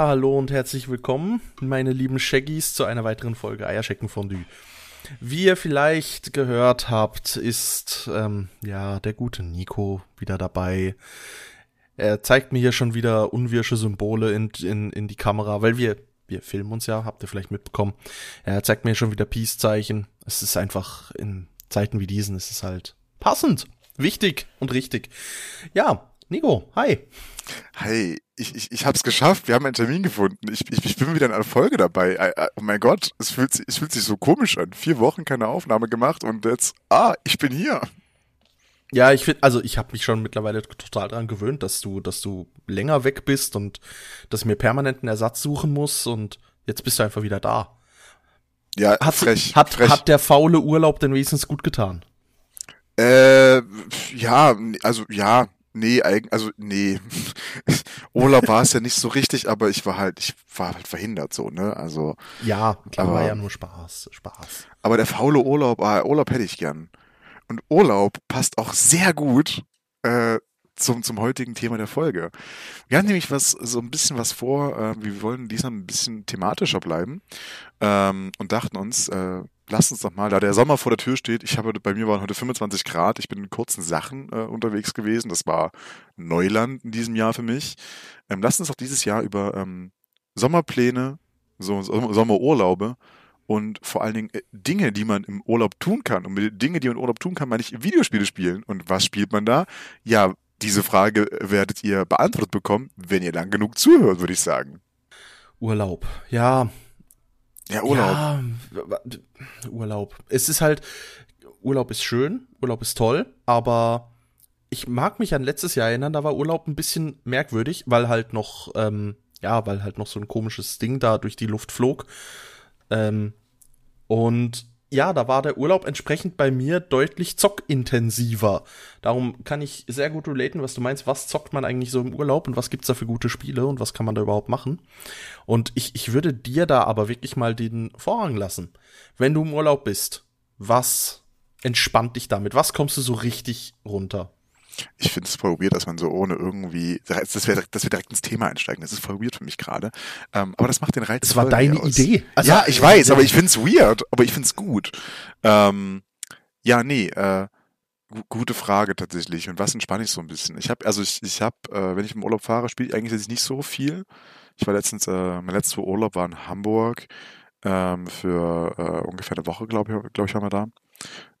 Ja, hallo und herzlich willkommen, meine lieben Shaggies, zu einer weiteren Folge Eierscheckenfondue. Wie ihr vielleicht gehört habt, ist ähm, ja der gute Nico wieder dabei. Er zeigt mir hier schon wieder unwirsche Symbole in, in, in die Kamera, weil wir, wir filmen uns ja, habt ihr vielleicht mitbekommen. Er zeigt mir schon wieder Peace-Zeichen. Es ist einfach in Zeiten wie diesen ist es halt passend, wichtig und richtig. Ja, Nico, hi. Hi, ich, ich, ich habe es geschafft. Wir haben einen Termin gefunden. Ich, ich, ich bin wieder in einer Folge dabei. Oh mein Gott, es fühlt, es fühlt sich so komisch an. Vier Wochen keine Aufnahme gemacht und jetzt, ah, ich bin hier. Ja, ich finde, also ich habe mich schon mittlerweile total daran gewöhnt, dass du, dass du länger weg bist und dass ich mir permanent einen Ersatz suchen muss und jetzt bist du einfach wieder da. Ja, hat, frech, hat, frech. hat der faule Urlaub denn wenigstens gut getan? Äh, ja, also ja, nee, also nee. Urlaub war es ja nicht so richtig, aber ich war halt, ich war halt verhindert so, ne? Also. Ja, klar, aber, war ja nur Spaß, Spaß. Aber der faule Urlaub, ah, Urlaub hätte ich gern. Und Urlaub passt auch sehr gut äh, zum, zum heutigen Thema der Folge. Wir haben nämlich was, so ein bisschen was vor. Äh, wir wollen diesmal ein bisschen thematischer bleiben ähm, und dachten uns, äh, lasst uns doch mal, da der Sommer vor der Tür steht, ich habe bei mir waren heute 25 Grad, ich bin in kurzen Sachen äh, unterwegs gewesen. Das war Neuland in diesem Jahr für mich. Ähm, lasst uns doch dieses Jahr über ähm, Sommerpläne, so Sommerurlaube und vor allen Dingen äh, Dinge, die man im Urlaub tun kann. Und mit Dinge, die man im Urlaub tun kann, meine ich Videospiele spielen. Und was spielt man da? Ja, diese Frage werdet ihr beantwortet bekommen, wenn ihr lang genug zuhört, würde ich sagen. Urlaub, ja. Ja, Urlaub. Ja, Urlaub. Es ist halt, Urlaub ist schön, Urlaub ist toll, aber ich mag mich an letztes Jahr erinnern, da war Urlaub ein bisschen merkwürdig, weil halt noch, ähm, ja, weil halt noch so ein komisches Ding da durch die Luft flog. Ähm, und ja, da war der Urlaub entsprechend bei mir deutlich zockintensiver. Darum kann ich sehr gut relaten, was du meinst. Was zockt man eigentlich so im Urlaub und was gibt's da für gute Spiele und was kann man da überhaupt machen? Und ich, ich würde dir da aber wirklich mal den Vorrang lassen. Wenn du im Urlaub bist, was entspannt dich damit? Was kommst du so richtig runter? Ich finde es voll weird, dass man so ohne irgendwie, dass wir, dass wir direkt ins Thema einsteigen. Das ist voll weird für mich gerade. Ähm, aber das macht den Reiz. Das war deine aus. Idee. Also, ja, ich weiß, ja. aber ich finde es weird, aber ich finde es gut. Ähm, ja, nee, äh, gute Frage tatsächlich. Und was entspanne ich so ein bisschen? Ich habe, also ich, ich habe, äh, wenn ich im Urlaub fahre, spiele ich eigentlich nicht so viel. Ich war letztens, äh, mein letzter Urlaub war in Hamburg ähm, für äh, ungefähr eine Woche, glaube ich, glaube ich, waren wir da.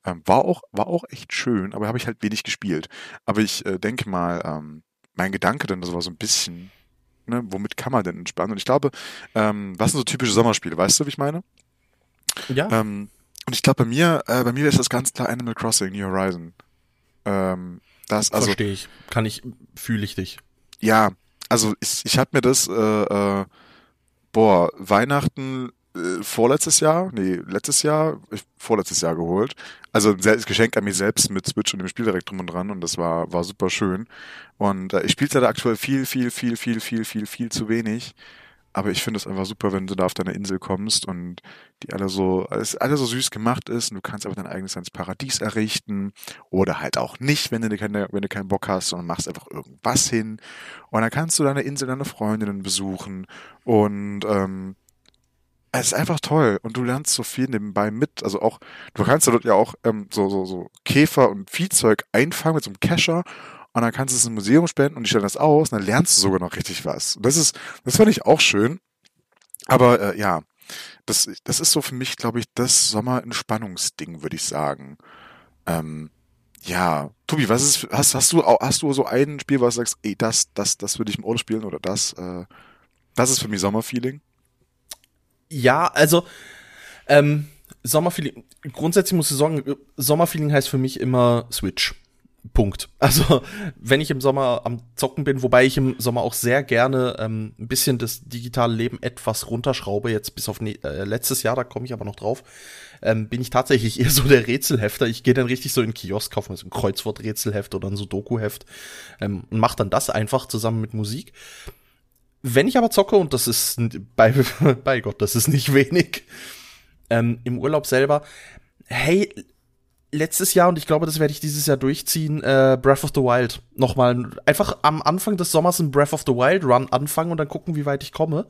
Ähm, war auch, war auch echt schön, aber habe ich halt wenig gespielt. Aber ich äh, denke mal, ähm, mein Gedanke dann, das war so ein bisschen, ne, womit kann man denn entspannen? Und ich glaube, ähm, was sind so typische Sommerspiele, weißt du, wie ich meine? Ja. Ähm, und ich glaube, bei mir, äh, bei mir ist das ganz klar Animal Crossing, New Horizon. Ähm, das, also. Verstehe ich. Kann ich, fühle ich dich. Ja, also ich, ich habe mir das, äh, äh, boah, Weihnachten äh, vorletztes Jahr, nee, letztes Jahr, vorletztes Jahr geholt. Also ein Geschenk an mich selbst mit Switch und dem Spiel direkt drum und dran und das war, war super schön. Und äh, ich spiele da aktuell viel, viel, viel, viel, viel, viel, viel zu wenig. Aber ich finde es einfach super, wenn du da auf deine Insel kommst und die alle so, alles, alles so süß gemacht ist und du kannst einfach dein eigenes ins Paradies errichten oder halt auch nicht, wenn du, keine, wenn du keinen Bock hast und machst einfach irgendwas hin. Und dann kannst du deine Insel, deine Freundinnen besuchen und ähm, es ist einfach toll und du lernst so viel nebenbei mit. Also auch, du kannst dort ja auch ähm, so, so, so Käfer und Viehzeug einfangen mit so einem Kescher und dann kannst du es im Museum spenden und die stellen das aus und dann lernst du sogar noch richtig was. Und das ist, das fand ich auch schön. Aber äh, ja, das, das ist so für mich, glaube ich, das Sommerentspannungsding, würde ich sagen. Ähm, ja, Tobi, was ist, hast, hast du, hast du so ein Spiel, was du sagst, ey, das, das, das würde ich im Urlaub spielen oder das, äh, das ist für mich Sommerfeeling? Ja, also ähm, Sommerfeeling, grundsätzlich muss ich sagen, Sommerfeeling heißt für mich immer Switch. Punkt. Also, wenn ich im Sommer am Zocken bin, wobei ich im Sommer auch sehr gerne ähm, ein bisschen das digitale Leben etwas runterschraube, jetzt bis auf ne äh, letztes Jahr, da komme ich aber noch drauf, ähm, bin ich tatsächlich eher so der Rätselhefter. Ich gehe dann richtig so in den Kiosk, kaufe mir so ein Kreuzworträtselheft oder ein Sudoku-Heft ähm, und mache dann das einfach zusammen mit Musik. Wenn ich aber zocke, und das ist bei, bei Gott, das ist nicht wenig, ähm, im Urlaub selber, hey, letztes Jahr und ich glaube, das werde ich dieses Jahr durchziehen, äh, Breath of the Wild. Nochmal einfach am Anfang des Sommers ein Breath of the Wild Run anfangen und dann gucken, wie weit ich komme.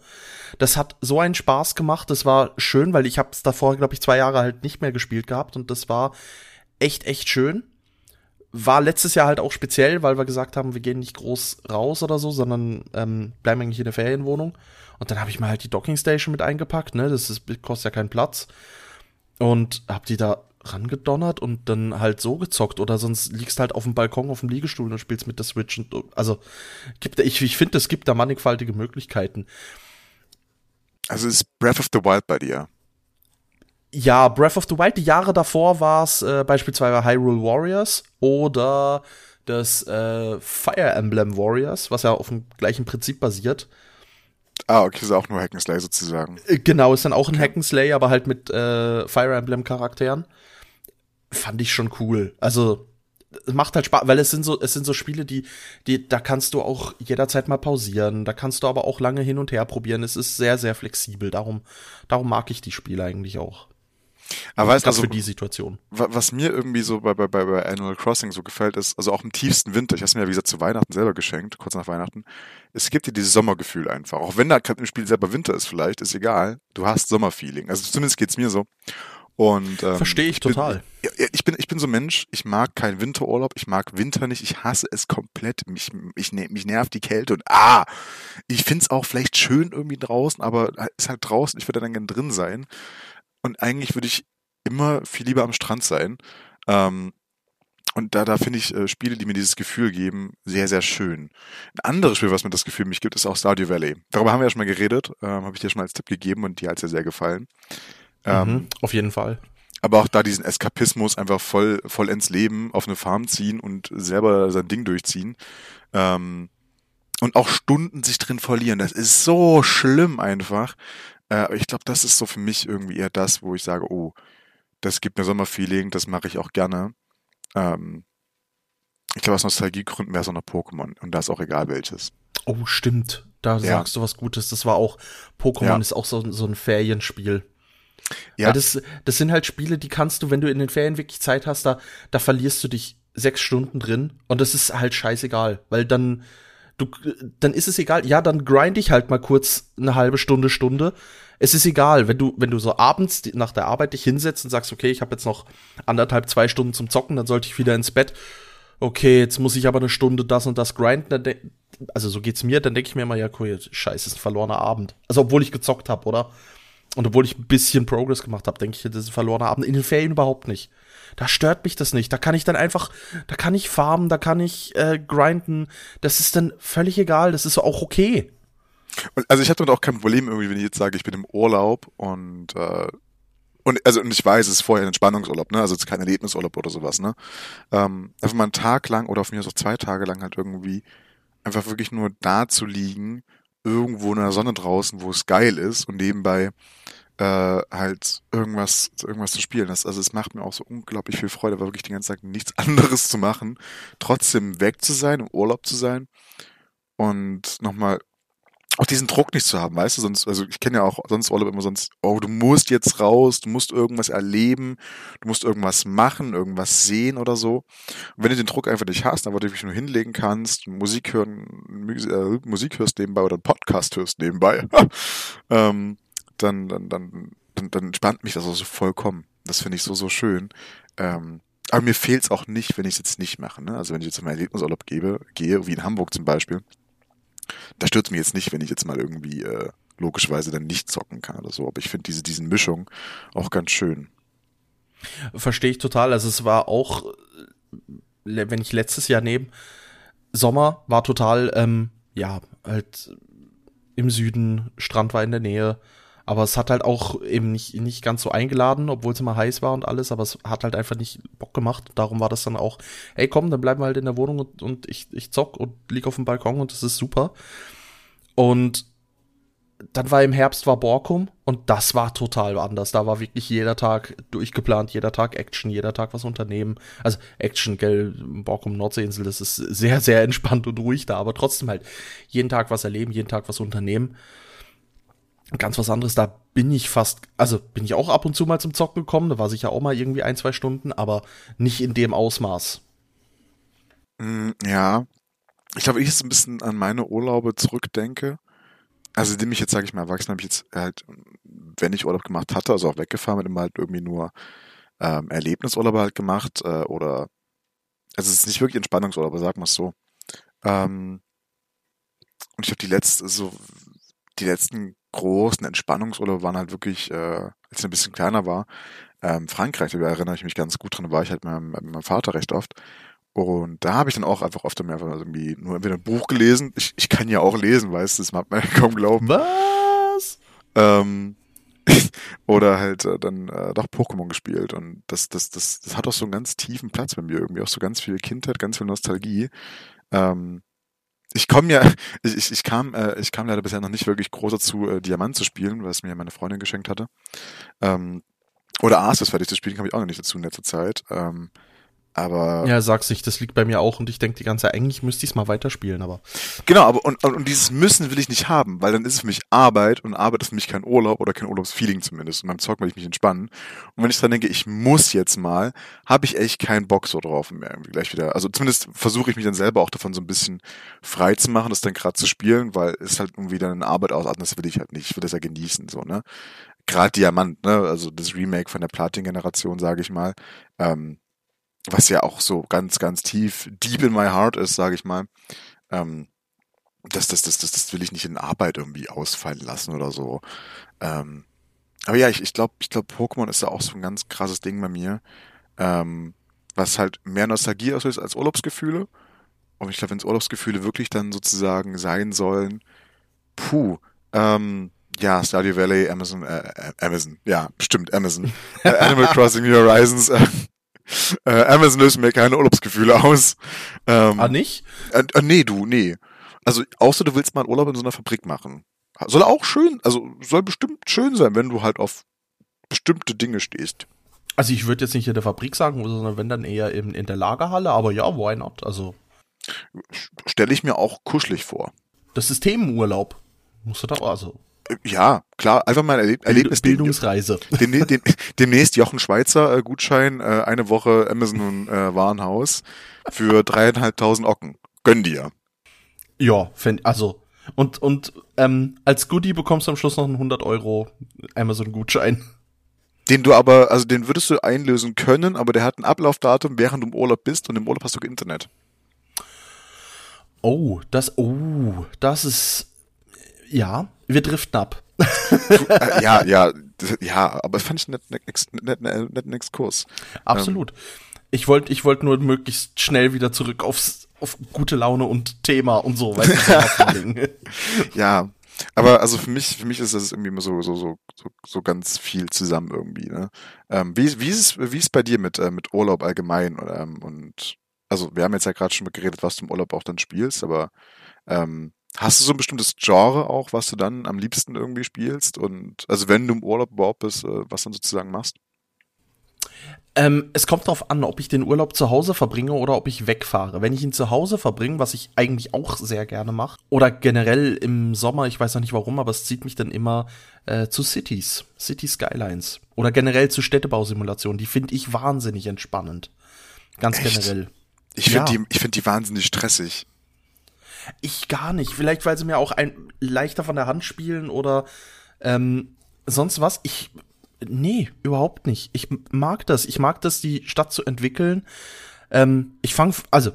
Das hat so einen Spaß gemacht. Das war schön, weil ich habe es davor, glaube ich, zwei Jahre halt nicht mehr gespielt gehabt und das war echt, echt schön. War letztes Jahr halt auch speziell, weil wir gesagt haben, wir gehen nicht groß raus oder so, sondern ähm, bleiben eigentlich in der Ferienwohnung. Und dann habe ich mal halt die Docking Station mit eingepackt, ne? Das ist, kostet ja keinen Platz. Und hab die da rangedonnert und dann halt so gezockt oder sonst liegst halt auf dem Balkon auf dem Liegestuhl und spielst mit der Switch und also gibt ich ich finde es gibt da mannigfaltige Möglichkeiten. Also ist Breath of the Wild bei dir? Ja, Breath of the Wild, die Jahre davor war es äh, beispielsweise Hyrule Warriors oder das äh, Fire Emblem Warriors, was ja auf dem gleichen Prinzip basiert. Ah, okay, ist auch nur Hackenslay sozusagen. Äh, genau, ist dann auch ein okay. Hackenslay, aber halt mit äh, Fire Emblem Charakteren fand ich schon cool. Also es macht halt Spaß, weil es sind so, es sind so Spiele, die, die, da kannst du auch jederzeit mal pausieren, da kannst du aber auch lange hin und her probieren. Es ist sehr, sehr flexibel. Darum, darum mag ich die Spiele eigentlich auch. Aber weißt du, also, für die Situation. Was mir irgendwie so bei, bei, bei Animal Crossing so gefällt, ist, also auch im tiefsten Winter, ich habe es mir ja wie gesagt zu Weihnachten selber geschenkt, kurz nach Weihnachten, es gibt dir dieses Sommergefühl einfach. Auch wenn da im Spiel selber Winter ist vielleicht, ist egal, du hast Sommerfeeling. Also zumindest geht's mir so. Und, ähm, Verstehe ich total. Bin, ja, ich bin, ich bin so ein Mensch, ich mag keinen Winterurlaub, ich mag Winter nicht, ich hasse es komplett. Mich, mich, mich nervt die Kälte und ah, ich find's auch vielleicht schön irgendwie draußen, aber ist halt draußen, ich würde dann gerne drin sein. Und eigentlich würde ich immer viel lieber am Strand sein. Ähm, und da, da finde ich äh, Spiele, die mir dieses Gefühl geben, sehr, sehr schön. Ein anderes Spiel, was mir das Gefühl mich gibt, ist auch Stardew Valley. Darüber haben wir ja schon mal geredet, ähm, habe ich dir schon mal als Tipp gegeben und dir hat es ja sehr gefallen. Ähm, mhm, auf jeden Fall. Aber auch da diesen Eskapismus einfach voll, voll ins Leben, auf eine Farm ziehen und selber sein Ding durchziehen. Ähm, und auch Stunden sich drin verlieren. Das ist so schlimm einfach. Äh, ich glaube, das ist so für mich irgendwie eher das, wo ich sage, oh, das gibt mir Sommerfeeling, das mache ich auch gerne. Ähm, ich glaube, aus Nostalgiegründen wäre es auch noch Pokémon und da ist auch egal welches. Oh, stimmt. Da ja. sagst du was Gutes. Das war auch, Pokémon ja. ist auch so, so ein Ferienspiel. Ja. Weil das, das sind halt Spiele, die kannst du, wenn du in den Ferien wirklich Zeit hast, da, da verlierst du dich sechs Stunden drin und das ist halt scheißegal, weil dann, du, dann ist es egal, ja, dann grind ich halt mal kurz eine halbe Stunde, Stunde. Es ist egal, wenn du, wenn du so abends nach der Arbeit dich hinsetzt und sagst, okay, ich habe jetzt noch anderthalb, zwei Stunden zum Zocken, dann sollte ich wieder ins Bett. Okay, jetzt muss ich aber eine Stunde das und das grinden. Also so geht's mir, dann denke ich mir immer, ja, cool, scheiße, ist ein verlorener Abend. Also obwohl ich gezockt habe, oder? Und obwohl ich ein bisschen Progress gemacht habe, denke ich, das ist ein verlorener Abend. In den Ferien überhaupt nicht. Da stört mich das nicht. Da kann ich dann einfach, da kann ich farmen, da kann ich äh, grinden. Das ist dann völlig egal. Das ist auch okay. Also ich hatte auch kein Problem irgendwie, wenn ich jetzt sage, ich bin im Urlaub und äh, und also und ich weiß, es ist vorher ein Entspannungsurlaub, ne? Also es ist kein Erlebnisurlaub oder sowas, ne? Ähm, einfach mal einen Tag lang oder auf mir auch zwei Tage lang halt irgendwie einfach wirklich nur da zu liegen, irgendwo in der Sonne draußen, wo es geil ist und nebenbei äh, halt irgendwas, irgendwas zu spielen. Das, also es macht mir auch so unglaublich viel Freude, aber wirklich den ganzen Tag nichts anderes zu machen, trotzdem weg zu sein, im Urlaub zu sein und nochmal auch diesen Druck nicht zu haben, weißt du, sonst, also ich kenne ja auch sonst Urlaub immer sonst, oh, du musst jetzt raus, du musst irgendwas erleben, du musst irgendwas machen, irgendwas sehen oder so. Und wenn du den Druck einfach nicht hast, aber du dich nur hinlegen kannst, Musik hören, äh, Musik hörst nebenbei oder einen Podcast hörst nebenbei, ähm, dann, dann, dann, dann, dann entspannt mich das auch so vollkommen. Das finde ich so, so schön. Ähm, aber mir fehlt es auch nicht, wenn ich es jetzt nicht mache. Ne? Also wenn ich jetzt meinen Erlebnisurlaub gebe, gehe, wie in Hamburg zum Beispiel, da stört mich jetzt nicht, wenn ich jetzt mal irgendwie äh, logischerweise dann nicht zocken kann oder so. Aber ich finde diese diesen Mischung auch ganz schön. Verstehe ich total. Also es war auch, äh, wenn ich letztes Jahr nehme, Sommer war total, ähm, ja, halt im Süden, Strand war in der Nähe, aber es hat halt auch eben nicht, nicht ganz so eingeladen, obwohl es immer heiß war und alles, aber es hat halt einfach nicht Bock gemacht. Darum war das dann auch, ey komm, dann bleiben wir halt in der Wohnung und, und ich, ich zock und lieg auf dem Balkon und das ist super. Und dann war im Herbst war Borkum und das war total anders. Da war wirklich jeder Tag durchgeplant, jeder Tag Action, jeder Tag was unternehmen. Also Action, gell, Borkum Nordseeinsel, das ist sehr, sehr entspannt und ruhig da, aber trotzdem halt jeden Tag was erleben, jeden Tag was unternehmen. Ganz was anderes. Da bin ich fast, also bin ich auch ab und zu mal zum Zocken gekommen. Da war sicher auch mal irgendwie ein, zwei Stunden, aber nicht in dem Ausmaß. Mm, ja. Ich glaube, ich jetzt ein bisschen an meine Urlaube zurückdenke. Also, indem ich jetzt, sage ich mal, erwachsen habe ich jetzt halt, wenn ich Urlaub gemacht hatte, also auch weggefahren, mit immer halt irgendwie nur ähm, Erlebnisurlaube halt gemacht äh, oder also es ist nicht wirklich Entspannungsurlaub, wir es so. Ähm, und ich habe die letzte, so die letzten großen Entspannungsurlaube waren halt wirklich, äh, als ich ein bisschen kleiner war, ähm, Frankreich, da erinnere ich mich ganz gut dran, da war ich halt mit meinem, mit meinem Vater recht oft. Und da habe ich dann auch einfach oft mehr irgendwie nur entweder ein Buch gelesen. Ich, ich kann ja auch lesen, weißt du, das mag man ja kaum glauben. Was? Ähm, oder halt äh, dann äh, doch Pokémon gespielt. Und das, das, das, das hat auch so einen ganz tiefen Platz bei mir irgendwie, auch so ganz viel Kindheit, ganz viel Nostalgie. Ähm, ich komme ja, ich, ich, kam, äh, ich kam leider bisher noch nicht wirklich groß dazu, äh, Diamant zu spielen, es mir meine Freundin geschenkt hatte. Ähm, oder Arceus fertig zu spielen, kam ich auch noch nicht dazu in letzter Zeit. Ähm, aber. Ja, sag's nicht, das liegt bei mir auch und ich denke die ganze Zeit, eigentlich müsste ich es mal weiterspielen, aber. Genau, aber und, und, und dieses Müssen will ich nicht haben, weil dann ist es für mich Arbeit und Arbeit ist für mich kein Urlaub oder kein Urlaubsfeeling zumindest. Und beim Zocken will ich mich entspannen. Und wenn ich dran denke, ich muss jetzt mal, habe ich echt keinen Bock so drauf mehr irgendwie gleich wieder. Also zumindest versuche ich mich dann selber auch davon so ein bisschen frei zu machen, das dann gerade zu spielen, weil es halt irgendwie dann eine Arbeit ausatmet, das will ich halt nicht. Ich will das ja genießen, so, ne? Gerade Diamant, ne? Also das Remake von der Platin-Generation, sage ich mal. Ähm, was ja auch so ganz, ganz tief, deep in my heart ist, sage ich mal. Ähm, das, das, das, das, das will ich nicht in Arbeit irgendwie ausfallen lassen oder so. Ähm, aber ja, ich, ich glaube, ich glaube, Pokémon ist da auch so ein ganz krasses Ding bei mir, ähm, was halt mehr Nostalgie auslöst als Urlaubsgefühle. Und ich glaube, wenn es Urlaubsgefühle wirklich dann sozusagen sein sollen, puh, ähm, ja, Stardew Valley, Amazon, äh, Amazon, ja, bestimmt Amazon, äh, Animal Crossing New Horizons, äh, äh, Amazon löst mir keine Urlaubsgefühle aus. Ähm, ah, nicht? Äh, äh, nee, du, nee. Also, außer du willst mal einen Urlaub in so einer Fabrik machen. Soll auch schön, also soll bestimmt schön sein, wenn du halt auf bestimmte Dinge stehst. Also ich würde jetzt nicht in der Fabrik sagen, sondern wenn dann eher in, in der Lagerhalle, aber ja, why not? Also. Stelle ich mir auch kuschelig vor. Das ist Themenurlaub. Musst du da, also. Ja, klar, einfach mal ein Erleb Erlebnis. Bildungsreise. Dem, dem, demnächst Jochen Schweizer äh, Gutschein, äh, eine Woche Amazon äh, Warenhaus für dreieinhalbtausend Ocken. Gönn dir. Ja, also und und ähm, als Goodie bekommst du am Schluss noch einen 100 Euro Amazon Gutschein. Den du aber, also den würdest du einlösen können, aber der hat ein Ablaufdatum, während du im Urlaub bist und im Urlaub hast du Internet. Oh, das, oh, das ist, ja, wir driften ab. Äh, ja, ja, ja, aber fand ich einen netten, netten, netten Exkurs. Absolut. Ähm, ich wollte ich wollte nur möglichst schnell wieder zurück aufs, auf gute Laune und Thema und so, weißt du, Ja, aber also für mich, für mich ist das irgendwie immer so, so, so, so, ganz viel zusammen irgendwie, ne? Ähm, wie, wie ist es, wie ist es bei dir mit, äh, mit Urlaub allgemein? Ähm, und also wir haben jetzt ja gerade schon mal geredet, was du im Urlaub auch dann spielst, aber ähm, Hast du so ein bestimmtes Genre auch, was du dann am liebsten irgendwie spielst? Und also wenn du im Urlaub überhaupt bist, äh, was dann sozusagen machst? Ähm, es kommt darauf an, ob ich den Urlaub zu Hause verbringe oder ob ich wegfahre. Wenn ich ihn zu Hause verbringe, was ich eigentlich auch sehr gerne mache, oder generell im Sommer, ich weiß noch nicht warum, aber es zieht mich dann immer äh, zu Cities, City Skylines oder generell zu Städtebausimulationen. Die finde ich wahnsinnig entspannend. Ganz Echt? generell. Ich finde ja. die, ich finde die wahnsinnig stressig. Ich gar nicht. Vielleicht, weil sie mir auch ein leichter von der Hand spielen oder ähm, sonst was. Ich. Nee, überhaupt nicht. Ich mag das. Ich mag das, die Stadt zu entwickeln. Ähm, ich fange, also,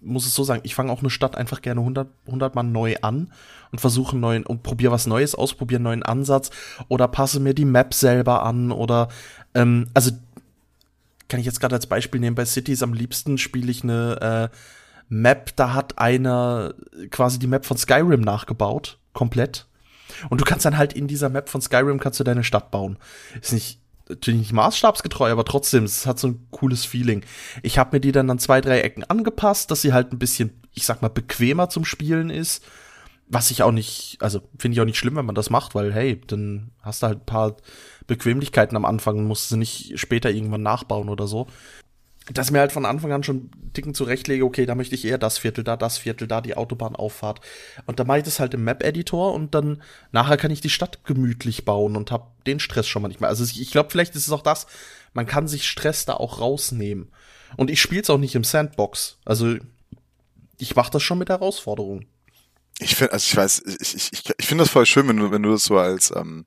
muss es so sagen, ich fange auch eine Stadt einfach gerne 100, 100 Mal neu an und versuche neuen und probiere was Neues aus, probiere einen neuen Ansatz oder passe mir die Map selber an oder, ähm, also, kann ich jetzt gerade als Beispiel nehmen, bei Cities am liebsten spiele ich eine, äh, Map, da hat einer quasi die Map von Skyrim nachgebaut, komplett. Und du kannst dann halt in dieser Map von Skyrim kannst du deine Stadt bauen. Ist nicht natürlich nicht maßstabsgetreu, aber trotzdem, es hat so ein cooles Feeling. Ich habe mir die dann an zwei, drei Ecken angepasst, dass sie halt ein bisschen, ich sag mal, bequemer zum Spielen ist. Was ich auch nicht, also finde ich auch nicht schlimm, wenn man das macht, weil hey, dann hast du halt ein paar Bequemlichkeiten am Anfang und musst sie nicht später irgendwann nachbauen oder so. Dass mir halt von Anfang an schon dicken zurechtlege, okay, da möchte ich eher das Viertel, da das Viertel, da die Autobahnauffahrt. Und dann mache ich das halt im Map-Editor und dann nachher kann ich die Stadt gemütlich bauen und hab den Stress schon mal nicht mehr. Also ich, ich glaube, vielleicht ist es auch das, man kann sich Stress da auch rausnehmen. Und ich spiele es auch nicht im Sandbox. Also ich mache das schon mit Herausforderungen. Ich finde, also ich weiß, ich, ich, ich, ich finde das voll schön, wenn du, wenn du das so als ähm,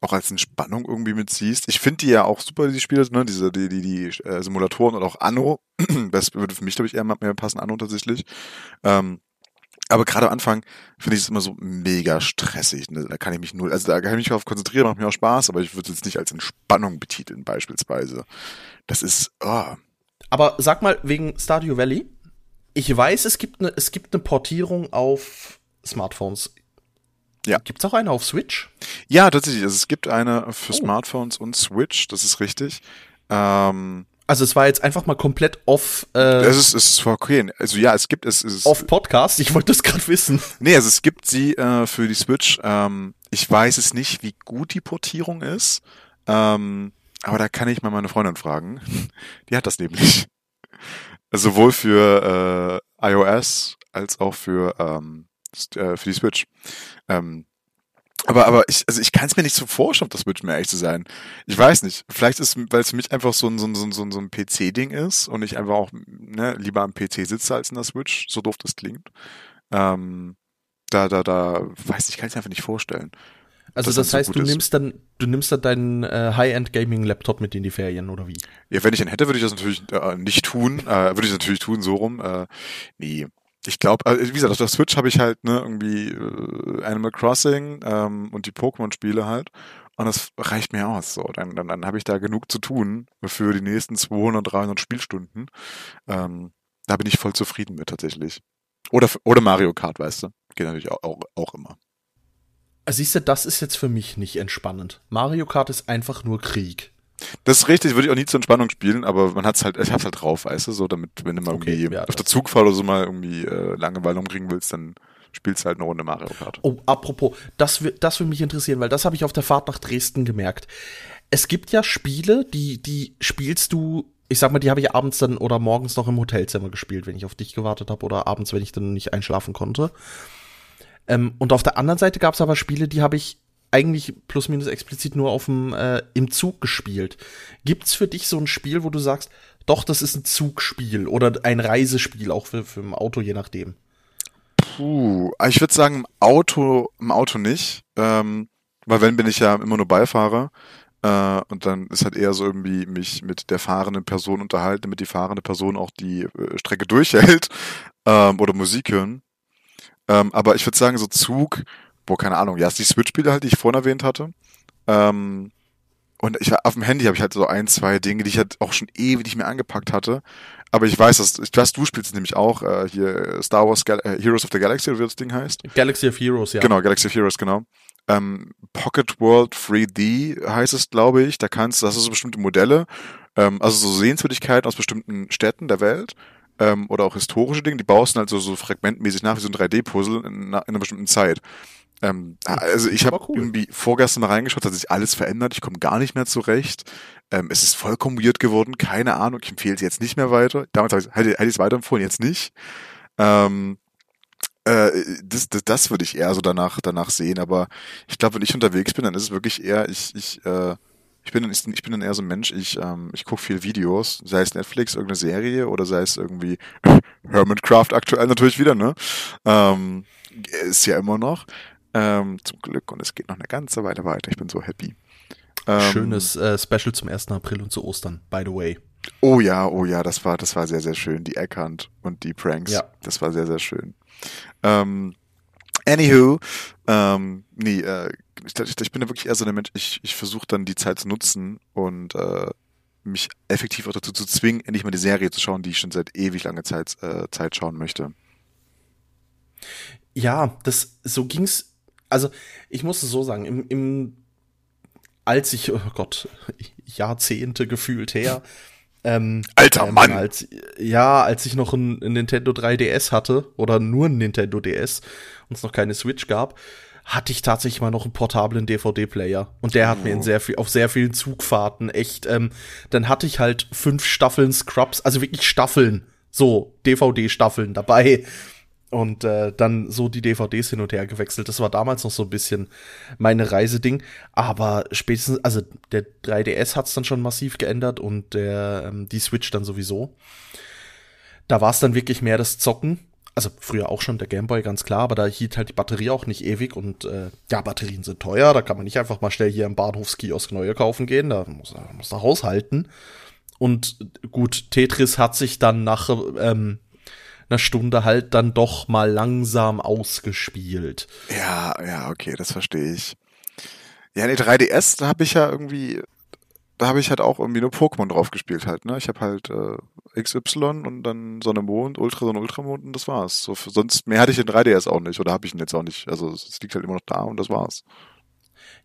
auch als Entspannung irgendwie mitziehst. Ich finde die ja auch super, die Spiele, ne, diese, die, die, die äh, Simulatoren und auch Anno. das würde für mich, glaube ich, eher mehr passen, Anno tatsächlich. Ähm, aber gerade am Anfang finde ich es immer so mega stressig. Ne? Da kann ich mich null, also da kann ich mich darauf konzentrieren, macht mir auch Spaß, aber ich würde es jetzt nicht als Entspannung betiteln, beispielsweise. Das ist, oh. Aber sag mal, wegen Stardew Valley, ich weiß, es gibt eine, es gibt eine Portierung auf Smartphones. Ja. Gibt's auch eine auf Switch? Ja, tatsächlich. Also es gibt eine für oh. Smartphones und Switch, das ist richtig. Ähm, also es war jetzt einfach mal komplett off. Äh, es ist, es ist okay. Also ja, es gibt es. es off Podcast. Ich wollte das gerade wissen. Nee, also es gibt sie äh, für die Switch. Ähm, ich weiß es nicht, wie gut die Portierung ist. Ähm, aber da kann ich mal meine Freundin fragen. Die hat das nämlich. Also sowohl für äh, iOS als auch für ähm, äh, für die Switch. Ähm, aber, aber ich, also ich kann es mir nicht so vorstellen, auf der Switch, mehr ehrlich zu sein. Ich weiß nicht. Vielleicht ist, weil es für mich einfach so ein, so ein, so ein, so ein PC-Ding ist und ich einfach auch ne, lieber am PC sitze als in der Switch, so doof das klingt. Ähm, da, da, da, weiß ich, kann es einfach nicht vorstellen. Also das heißt, so du ist. nimmst dann, du nimmst dann deinen äh, High-End-Gaming-Laptop mit in die Ferien, oder wie? Ja, wenn ich einen hätte, würde ich das natürlich äh, nicht tun. Äh, würde ich natürlich tun, so rum. Äh, nee, ich glaube, also wie gesagt, auf der Switch habe ich halt ne, irgendwie äh, Animal Crossing ähm, und die Pokémon-Spiele halt. Und das reicht mir aus. So, dann, dann, dann habe ich da genug zu tun für die nächsten 200, 300 Spielstunden. Ähm, da bin ich voll zufrieden mit tatsächlich. Oder, oder Mario Kart, weißt du? Geht natürlich auch, auch, auch immer. Siehst du, das ist jetzt für mich nicht entspannend. Mario Kart ist einfach nur Krieg. Das ist richtig, würde ich auch nie zur Entspannung spielen, aber man hat's halt, ich hab's halt drauf, weißt du, so, damit, wenn du mal okay, irgendwie ja, auf der Zugfahrt oder so mal irgendwie äh, Langeweile umkriegen willst, dann spielst du halt eine Runde Mario Kart. Oh, apropos, das, das würde mich interessieren, weil das habe ich auf der Fahrt nach Dresden gemerkt. Es gibt ja Spiele, die, die spielst du, ich sag mal, die habe ich abends dann oder morgens noch im Hotelzimmer gespielt, wenn ich auf dich gewartet habe oder abends, wenn ich dann nicht einschlafen konnte. Ähm, und auf der anderen Seite gab es aber Spiele, die habe ich eigentlich plus minus explizit nur auf dem äh, im Zug gespielt. Gibt's für dich so ein Spiel, wo du sagst, doch, das ist ein Zugspiel oder ein Reisespiel, auch für, für ein Auto, je nachdem? Puh, ich würde sagen, im Auto, im Auto nicht. Ähm, weil wenn bin ich ja immer nur Beifahrer. Äh, und dann ist halt eher so irgendwie mich mit der fahrenden Person unterhalten, damit die fahrende Person auch die äh, Strecke durchhält ähm, oder Musik hören. Ähm, aber ich würde sagen, so Zug, boah, keine Ahnung, ja, die Switch-Spiele halt, die ich vorhin erwähnt hatte. Ähm, und ich auf dem Handy habe ich halt so ein, zwei Dinge, die ich halt auch schon ewig nicht mehr angepackt hatte. Aber ich weiß, dass ich weiß, du spielst nämlich auch äh, hier Star Wars Gal äh, Heroes of the Galaxy, wie das Ding heißt. Galaxy of Heroes, ja. Genau, Galaxy of Heroes, genau. Ähm, Pocket World 3D heißt es, glaube ich. Da kannst du, das ist so bestimmte Modelle, ähm, also so Sehenswürdigkeiten aus bestimmten Städten der Welt ähm, oder auch historische Dinge, die baust du halt so, so fragmentmäßig nach, wie so ein 3D-Puzzle in, in, einer bestimmten Zeit. Ähm, also ich habe cool. irgendwie vorgestern mal reingeschaut, hat sich alles verändert, ich komme gar nicht mehr zurecht. Ähm, es ist vollkommen weird geworden, keine Ahnung, ich empfehle es jetzt nicht mehr weiter. Damals hätte, hätte ich es weiterempfohlen, jetzt nicht. Ähm, äh, das, das, das würde ich eher so danach, danach sehen, aber ich glaube, wenn ich unterwegs bin, dann ist es wirklich eher, ich, ich, äh, ich bin, ich, ich bin dann eher so ein Mensch, ich, ähm, ich gucke viel Videos, sei es Netflix, irgendeine Serie oder sei es irgendwie Hermitcraft aktuell natürlich wieder, ne? Ähm, ist ja immer noch. Ähm, zum Glück und es geht noch eine ganze Weile weiter. Ich bin so happy. Ähm, Schönes äh, Special zum 1. April und zu Ostern, by the way. Oh ja, oh ja, das war, das war sehr, sehr schön. Die Eckhand und die Pranks. Ja. Das war sehr, sehr schön. Ähm, anywho, ähm, nee, äh, ich, ich bin ja wirklich eher so ein Mensch, ich, ich versuche dann die Zeit zu nutzen und äh, mich effektiv auch dazu zu zwingen, endlich mal die Serie zu schauen, die ich schon seit ewig lange Zeit, äh, Zeit schauen möchte. Ja, das so ging's also ich muss es so sagen, im, im als ich, oh Gott, Jahrzehnte gefühlt her. Ähm, Alter ähm, Mann! Als, ja, als ich noch ein, ein, Nintendo 3DS hatte oder nur ein Nintendo DS und es noch keine Switch gab, hatte ich tatsächlich mal noch einen portablen DVD-Player. Und der hat oh. mir in sehr viel, auf sehr vielen Zugfahrten echt, ähm, dann hatte ich halt fünf Staffeln Scrubs, also wirklich Staffeln, so DVD-Staffeln dabei. Und äh, dann so die DVDs hin und her gewechselt. Das war damals noch so ein bisschen meine Reiseding. Aber spätestens, also der 3DS hat's dann schon massiv geändert und der, ähm, die Switch dann sowieso. Da war es dann wirklich mehr das Zocken also früher auch schon der Gameboy, ganz klar, aber da hielt halt die Batterie auch nicht ewig und äh, ja, Batterien sind teuer, da kann man nicht einfach mal schnell hier im Bahnhofskiosk neue kaufen gehen, da muss er muss er haushalten. Und gut, Tetris hat sich dann nach ähm, einer Stunde halt dann doch mal langsam ausgespielt. Ja, ja, okay, das verstehe ich. Ja, nee, 3DS, da habe ich ja irgendwie da habe ich halt auch irgendwie nur Pokémon drauf gespielt halt, ne? Ich habe halt äh, XY und dann Sonne Mond, Ultra Sonne Ultramond und das war's. So, sonst mehr hatte ich in 3DS auch nicht oder habe ich ihn jetzt auch nicht. Also es liegt halt immer noch da und das war's.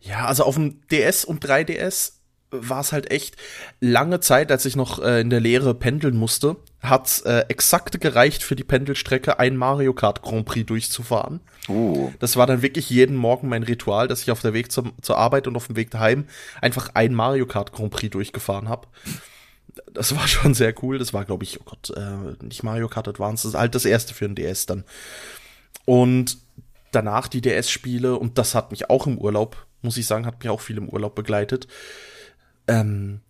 Ja, also auf dem DS und 3DS war es halt echt lange Zeit, als ich noch äh, in der Lehre pendeln musste, hat's äh, exakt gereicht für die Pendelstrecke, ein Mario Kart Grand Prix durchzufahren. Uh. Das war dann wirklich jeden Morgen mein Ritual, dass ich auf der Weg zum, zur Arbeit und auf dem Weg daheim einfach ein Mario Kart Grand Prix durchgefahren habe. Das war schon sehr cool. Das war, glaube ich, oh Gott, äh, nicht Mario Kart Advance, das ist halt das erste für den DS dann. Und danach die DS-Spiele, und das hat mich auch im Urlaub, muss ich sagen, hat mich auch viel im Urlaub begleitet ähm,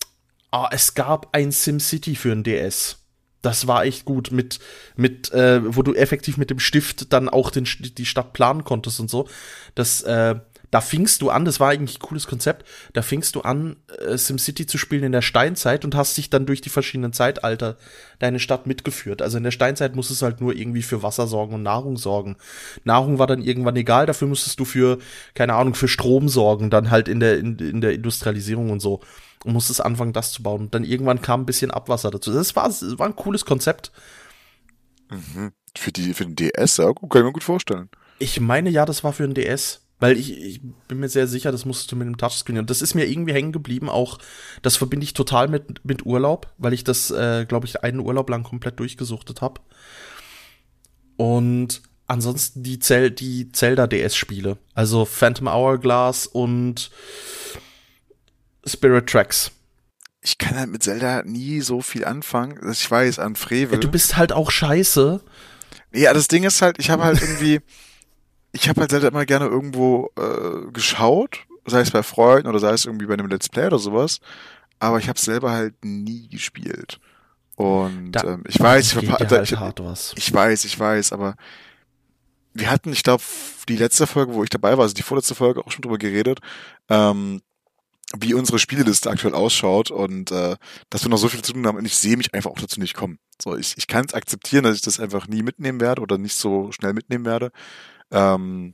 ah, es gab ein SimCity für ein DS. Das war echt gut mit mit äh, wo du effektiv mit dem Stift dann auch den die Stadt planen konntest und so. Das äh, da fingst du an, das war eigentlich ein cooles Konzept, da fingst du an, äh, SimCity zu spielen in der Steinzeit und hast dich dann durch die verschiedenen Zeitalter deine Stadt mitgeführt. Also in der Steinzeit musstest du halt nur irgendwie für Wasser sorgen und Nahrung sorgen. Nahrung war dann irgendwann egal, dafür musstest du für, keine Ahnung, für Strom sorgen, dann halt in der, in, in der Industrialisierung und so. Und musstest anfangen, das zu bauen. Und dann irgendwann kam ein bisschen Abwasser dazu. Das war, das war ein cooles Konzept. Mhm. Für die, für den DS, ja, kann ich mir gut vorstellen. Ich meine ja, das war für den DS. Weil ich, ich bin mir sehr sicher, das musstest du mit dem Touchscreen. Und das ist mir irgendwie hängen geblieben. Auch das verbinde ich total mit, mit Urlaub, weil ich das, äh, glaube ich, einen Urlaub lang komplett durchgesuchtet habe. Und ansonsten die, Zel die Zelda DS-Spiele. Also Phantom Hourglass und Spirit Tracks. Ich kann halt mit Zelda nie so viel anfangen. Ich weiß, an Frevel. Ja, du bist halt auch scheiße. Ja, das Ding ist halt, ich habe halt irgendwie. ich habe halt selten immer gerne irgendwo äh, geschaut, sei es bei Freunden oder sei es irgendwie bei einem Let's Play oder sowas, aber ich habe selber halt nie gespielt. Und da, ähm, ich weiß, ich, halt da, ich, hart was. ich weiß, ich weiß, aber wir hatten, ich glaube, die letzte Folge, wo ich dabei war, also die vorletzte Folge auch schon drüber geredet, ähm, wie unsere Spieleliste aktuell ausschaut und äh, dass wir noch so viel zu tun haben und ich sehe mich einfach auch dazu nicht kommen. So, ich, ich kann es akzeptieren, dass ich das einfach nie mitnehmen werde oder nicht so schnell mitnehmen werde. Ähm,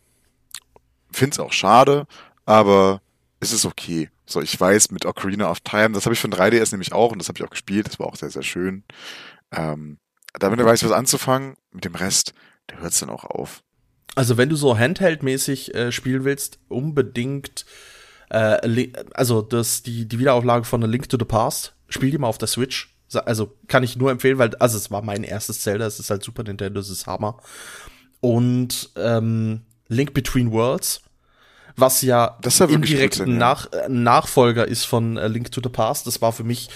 Finde es auch schade, aber es ist okay. So, ich weiß, mit Ocarina of Time, das habe ich von 3DS nämlich auch und das habe ich auch gespielt, das war auch sehr, sehr schön. Ähm, damit weiß ich was anzufangen, mit dem Rest, der hört es dann auch auf. Also wenn du so Handheld-mäßig äh, spielen willst, unbedingt äh, also das, die, die Wiederauflage von A Link to the Past, spiel die mal auf der Switch. Also kann ich nur empfehlen, weil, also es war mein erstes Zelda, es ist halt Super Nintendo, es ist Hammer und ähm, Link Between Worlds, was ja, ja indirekt ein Nach ja. Nachfolger ist von äh, Link to the Past. Das war für mich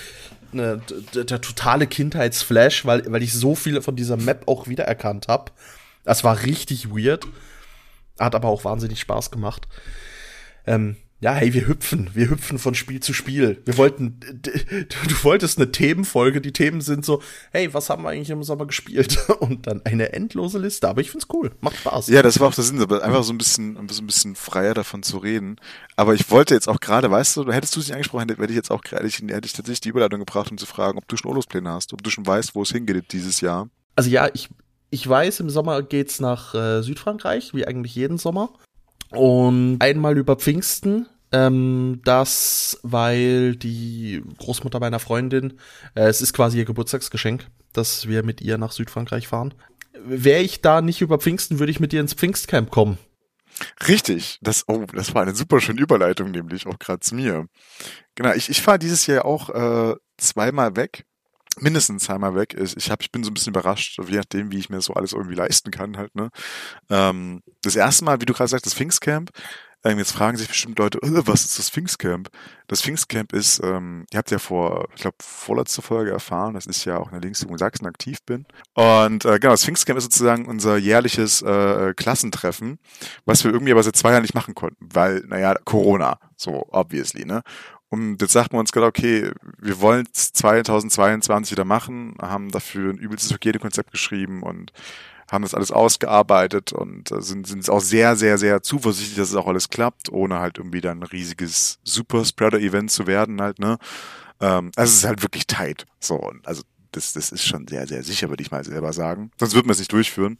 eine, der, der totale Kindheitsflash, weil, weil ich so viele von dieser Map auch wiedererkannt habe. Das war richtig weird. Hat aber auch wahnsinnig Spaß gemacht. Ähm, ja, hey, wir hüpfen, wir hüpfen von Spiel zu Spiel. Wir wollten, du wolltest eine Themenfolge, die Themen sind so, hey, was haben wir eigentlich im Sommer gespielt? Und dann eine endlose Liste, aber ich find's cool, macht Spaß. Ja, das war auch der Sinn, aber einfach so ein bisschen, so ein bisschen freier davon zu reden. Aber ich wollte jetzt auch gerade, weißt du, hättest du es nicht angesprochen, hätte ich jetzt auch gerade, hätte ich tatsächlich die Überleitung gebracht, um zu fragen, ob du schon Urlaubspläne hast, ob du schon weißt, wo es hingeht dieses Jahr. Also ja, ich, ich weiß, im Sommer geht's nach äh, Südfrankreich, wie eigentlich jeden Sommer. Und einmal über Pfingsten, ähm, das, weil die Großmutter meiner Freundin, äh, es ist quasi ihr Geburtstagsgeschenk, dass wir mit ihr nach Südfrankreich fahren. Wäre ich da nicht über Pfingsten, würde ich mit ihr ins Pfingstcamp kommen. Richtig, das, oh, das war eine super schöne Überleitung, nämlich auch gerade zu mir. Genau, ich, ich fahre dieses Jahr auch äh, zweimal weg. mindestens einmal weg. Ich, hab, ich bin so ein bisschen überrascht, je nachdem, wie ich mir so alles irgendwie leisten kann halt. Ne? Ähm, das erste Mal, wie du gerade sagst, das Pfingstcamp, ähm, jetzt fragen sich bestimmt Leute, äh, was ist das Pfingstcamp? Das Pfingstcamp ist, ähm, ihr habt ja vor, ich glaube, vorletzte Folge erfahren, das ist ja auch in der Linksjugend Sachsen aktiv bin. Und äh, genau, das Pfingstcamp ist sozusagen unser jährliches äh, Klassentreffen, was wir irgendwie aber seit zwei Jahren nicht machen konnten, weil, naja, Corona, so obviously, ne? Und jetzt sagt man uns gerade, okay, wir wollen es 2022 wieder machen, haben dafür ein übelstes Hygienekonzept geschrieben und haben das alles ausgearbeitet und äh, sind, sind auch sehr, sehr, sehr zuversichtlich, dass es auch alles klappt, ohne halt irgendwie dann ein riesiges Super-Spreader-Event zu werden halt, ne? Ähm, also es ist halt wirklich tight. So, also das, das ist schon sehr, sehr sicher, würde ich mal selber sagen. Sonst würden wir es nicht durchführen.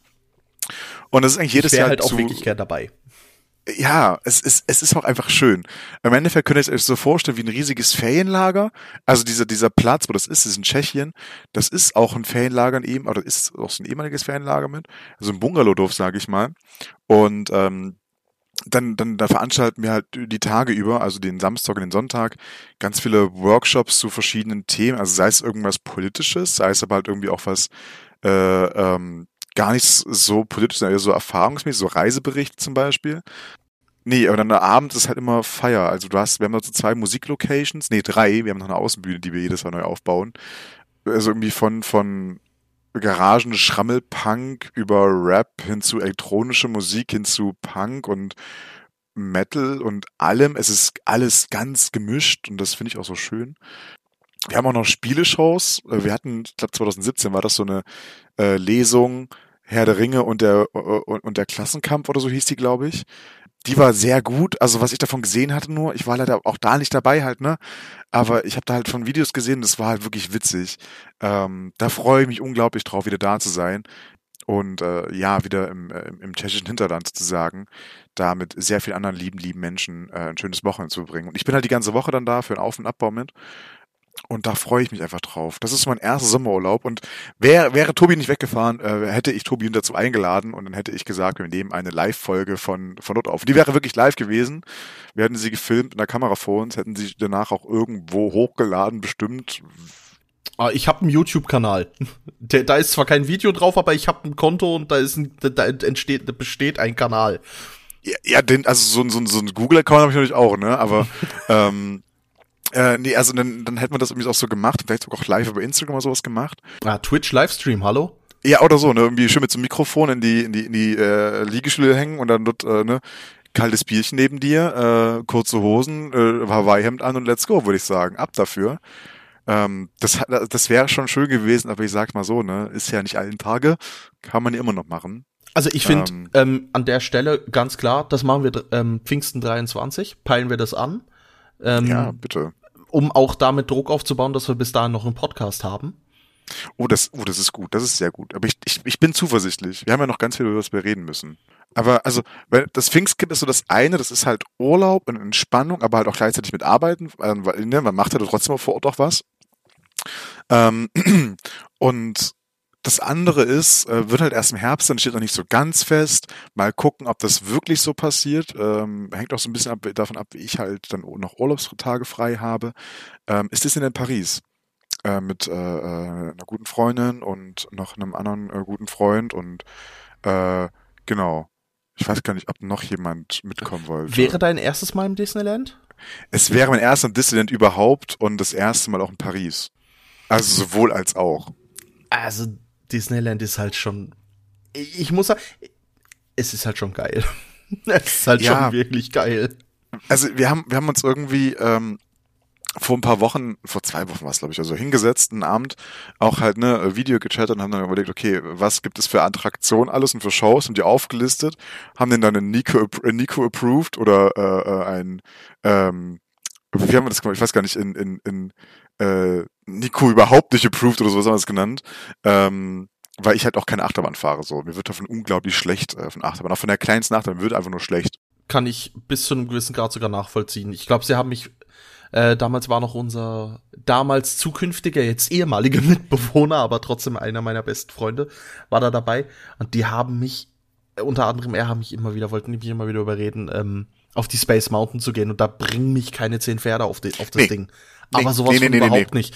Und das ist eigentlich jedes Jahr halt auch zu, wirklich gern dabei ja, es ist, es ist auch einfach schön. Im Endeffekt könnt ihr euch so vorstellen wie ein riesiges Ferienlager. Also dieser, dieser Platz, wo das ist, ist in Tschechien. Das ist auch ein Ferienlager eben, oder ist auch so ein ehemaliges Ferienlager mit. Also ein Bungalowdorf, sage ich mal. Und ähm, dann, dann da veranstalten wir halt die Tage über, also den Samstag und den Sonntag, ganz viele Workshops zu verschiedenen Themen. Also sei es irgendwas Politisches, sei es aber halt irgendwie auch was äh, ähm, gar nicht so politisch, sondern so erfahrungsmäßig, so Reisebericht zum Beispiel. Nee, aber dann abends ist halt immer Feier. Also du hast, wir haben da so zwei Musiklocations, nee, drei, wir haben noch eine Außenbühne, die wir jedes Mal neu aufbauen. Also irgendwie von, von Garagen, Schrammelpunk über Rap hin zu elektronische Musik, hin zu Punk und Metal und allem. Es ist alles ganz gemischt und das finde ich auch so schön. Wir haben auch noch Spieleshows. Wir hatten, ich glaube 2017 war das so eine äh, Lesung Herr der Ringe und der, und der Klassenkampf oder so hieß die, glaube ich. Die war sehr gut. Also was ich davon gesehen hatte nur, ich war leider auch da nicht dabei halt, ne? Aber ich habe da halt von Videos gesehen, das war halt wirklich witzig. Ähm, da freue ich mich unglaublich drauf, wieder da zu sein. Und äh, ja, wieder im, äh, im tschechischen Hinterland sozusagen, da mit sehr vielen anderen lieben, lieben Menschen äh, ein schönes Wochenende zu bringen. Und ich bin halt die ganze Woche dann da für einen Auf- und Abbau mit. Und da freue ich mich einfach drauf. Das ist mein erster Sommerurlaub. Und wär, wäre Tobi nicht weggefahren, äh, hätte ich Tobi dazu eingeladen und dann hätte ich gesagt, wir nehmen eine Live-Folge von, von dort auf. Die wäre wirklich live gewesen. Wir hätten sie gefilmt in der Kamera vor uns, hätten sie danach auch irgendwo hochgeladen, bestimmt. Ah, ich habe einen YouTube-Kanal. Da ist zwar kein Video drauf, aber ich habe ein Konto und da ist ein, da entsteht, da besteht ein Kanal. Ja, ja den, also so, so, so ein Google-Account habe ich natürlich auch, ne? Aber ähm, äh, nee, also dann, dann hätten wir das irgendwie auch so gemacht, vielleicht sogar auch live über Instagram oder sowas gemacht. Ah, Twitch Livestream, hallo? Ja, oder so, ne? Irgendwie schön mit so einem Mikrofon in die, in die, in die äh, Liegestühle hängen und dann dort, äh, ne, kaltes Bierchen neben dir, äh, kurze Hosen, äh, Hawaii-Hemd an und let's go, würde ich sagen. Ab dafür. Ähm, das, das wäre schon schön gewesen, aber ich sag's mal so, ne, ist ja nicht allen Tage, kann man ja immer noch machen. Also ich finde ähm, ähm, an der Stelle ganz klar, das machen wir ähm, Pfingsten 23, peilen wir das an. Ähm, ja, bitte. Um auch damit Druck aufzubauen, dass wir bis dahin noch einen Podcast haben. Oh, das, oh, das ist gut, das ist sehr gut. Aber ich, ich, ich bin zuversichtlich. Wir haben ja noch ganz viel, über was wir reden müssen. Aber also, weil das Pfingstkind ist so das eine, das ist halt Urlaub und Entspannung, aber halt auch gleichzeitig mit Arbeiten, weil ne, man macht ja trotzdem vor Ort auch was. Ähm, und das andere ist, äh, wird halt erst im Herbst, dann steht noch nicht so ganz fest. Mal gucken, ob das wirklich so passiert. Ähm, hängt auch so ein bisschen ab, davon ab, wie ich halt dann noch Urlaubstage frei habe. Ähm, ist in Paris? Äh, mit äh, äh, einer guten Freundin und noch einem anderen äh, guten Freund und äh, genau. Ich weiß gar nicht, ob noch jemand mitkommen wollte. Wäre dein erstes Mal im Disneyland? Es wäre mein erstes Disneyland überhaupt und das erste Mal auch in Paris. Also sowohl als auch. Also Disneyland ist halt schon. Ich muss sagen, es ist halt schon geil. es ist halt ja, schon wirklich geil. Also wir haben, wir haben uns irgendwie ähm, vor ein paar Wochen, vor zwei Wochen war es, glaube ich, also hingesetzt, einen Abend, auch halt ne Video gechattet und haben dann überlegt, okay, was gibt es für Attraktionen alles und für Shows und die aufgelistet, haben den dann in Nico, in Nico approved oder äh, äh, ein ähm, wie haben wir das gemacht? Ich weiß gar nicht, in, in, in äh, Nico überhaupt nicht approved oder sowas haben wir es genannt. Ähm, weil ich halt auch keine Achterbahn fahre. So, mir wird davon unglaublich schlecht äh, von Achterbahn. Auch von der kleinsten Achterbahn wird einfach nur schlecht. Kann ich bis zu einem gewissen Grad sogar nachvollziehen. Ich glaube, sie haben mich äh, damals war noch unser damals zukünftiger, jetzt ehemaliger Mitbewohner, aber trotzdem einer meiner besten Freunde, war da dabei. Und die haben mich, äh, unter anderem er haben mich immer wieder, wollten mich immer wieder überreden, ähm, auf die Space Mountain zu gehen. Und da bringen mich keine zehn Pferde auf, die, auf das nee. Ding. Aber nee, sowas nee, nee, überhaupt nicht.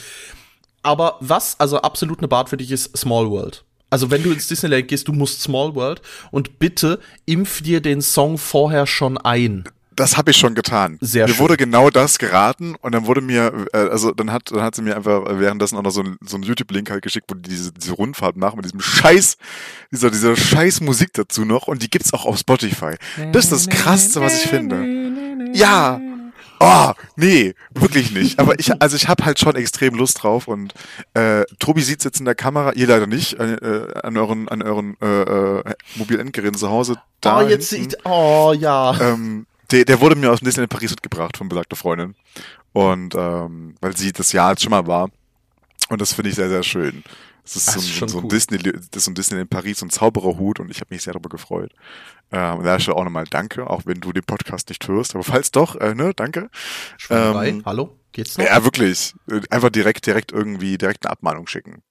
Aber was also absolut eine Bart für dich ist, Small World. Also wenn du ins Disneyland gehst, du musst Small World und bitte impf dir den Song vorher schon ein. Das habe ich schon getan. Sehr mir schön. wurde genau das geraten und dann wurde mir, äh, also dann hat, dann hat sie mir einfach währenddessen auch noch so, ein, so einen YouTube-Link halt geschickt, wo die diese, diese Rundfahrt machen mit diesem Scheiß, dieser, dieser Scheiß Musik dazu noch und die gibt's auch auf Spotify. Das ist das Krasseste, was ich finde. Ja. Oh, nee, wirklich nicht. Aber ich, also ich habe halt schon extrem Lust drauf und äh, Tobi sieht's jetzt in der Kamera, ihr leider nicht, äh, an euren, an euren äh, äh, mobilen Endgeräten zu Hause. Da oh, jetzt hinten. sieht, oh ja. ähm, der, der wurde mir aus dem Disneyland Paris mitgebracht von besagter Freundin. Und ähm, weil sie das Jahr jetzt schon mal war. Und das finde ich sehr, sehr schön. Das ist Das so, ein- schon so ein cool. Disney, das ist so ein Disney in Paris, so ein Zaubererhut und ich habe mich sehr darüber gefreut. Ähm, da ist auch nochmal Danke, auch wenn du den Podcast nicht hörst. Aber falls doch, äh, ne, danke. Ähm, hallo? Geht's noch? Ja, wirklich. Einfach direkt, direkt irgendwie, direkt eine Abmahnung schicken.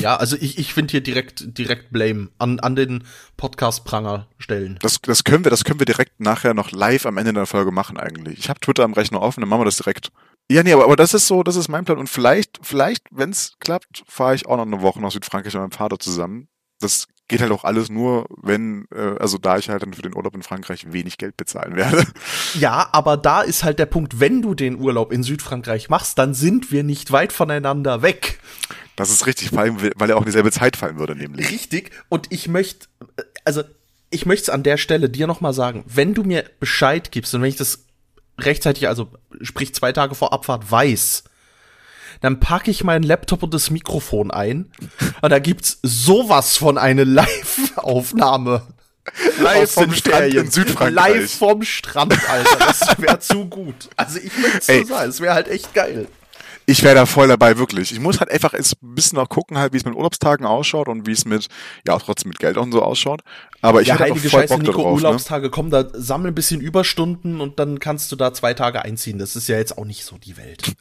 Ja, also ich, ich finde hier direkt, direkt Blame an, an den Podcast-Pranger stellen. Das, das können wir, das können wir direkt nachher noch live am Ende der Folge machen eigentlich. Ich habe Twitter am Rechner offen, dann machen wir das direkt. Ja, nee, aber, aber das ist so, das ist mein Plan. Und vielleicht, vielleicht, wenn es klappt, fahre ich auch noch eine Woche nach Südfrankreich mit meinem Vater zusammen. Das geht halt auch alles nur, wenn, äh, also da ich halt dann für den Urlaub in Frankreich wenig Geld bezahlen werde. Ja, aber da ist halt der Punkt, wenn du den Urlaub in Südfrankreich machst, dann sind wir nicht weit voneinander weg. Das ist richtig, vor allem, weil er auch in dieselbe Zeit fallen würde, nämlich. Richtig. Und ich möchte, also ich möchte es an der Stelle dir noch mal sagen, wenn du mir Bescheid gibst und wenn ich das rechtzeitig, also sprich zwei Tage vor Abfahrt weiß, dann packe ich meinen Laptop und das Mikrofon ein und da gibt's sowas von eine Live-Aufnahme. Live vom Strand in Südfrankreich. Live vom Strand, Alter. Das wäre zu gut. Also ich Ey. so sagen, es wäre halt echt geil. Ich wäre da voll dabei, wirklich. Ich muss halt einfach jetzt ein bisschen noch gucken, halt, wie es mit Urlaubstagen ausschaut und wie es mit, ja, auch trotzdem mit Geld und so ausschaut. Aber ich ja, hätte einfach heilige voll Scheiße, Bock Nico, darauf, ne? Urlaubstage, komm, da sammel ein bisschen Überstunden und dann kannst du da zwei Tage einziehen. Das ist ja jetzt auch nicht so die Welt.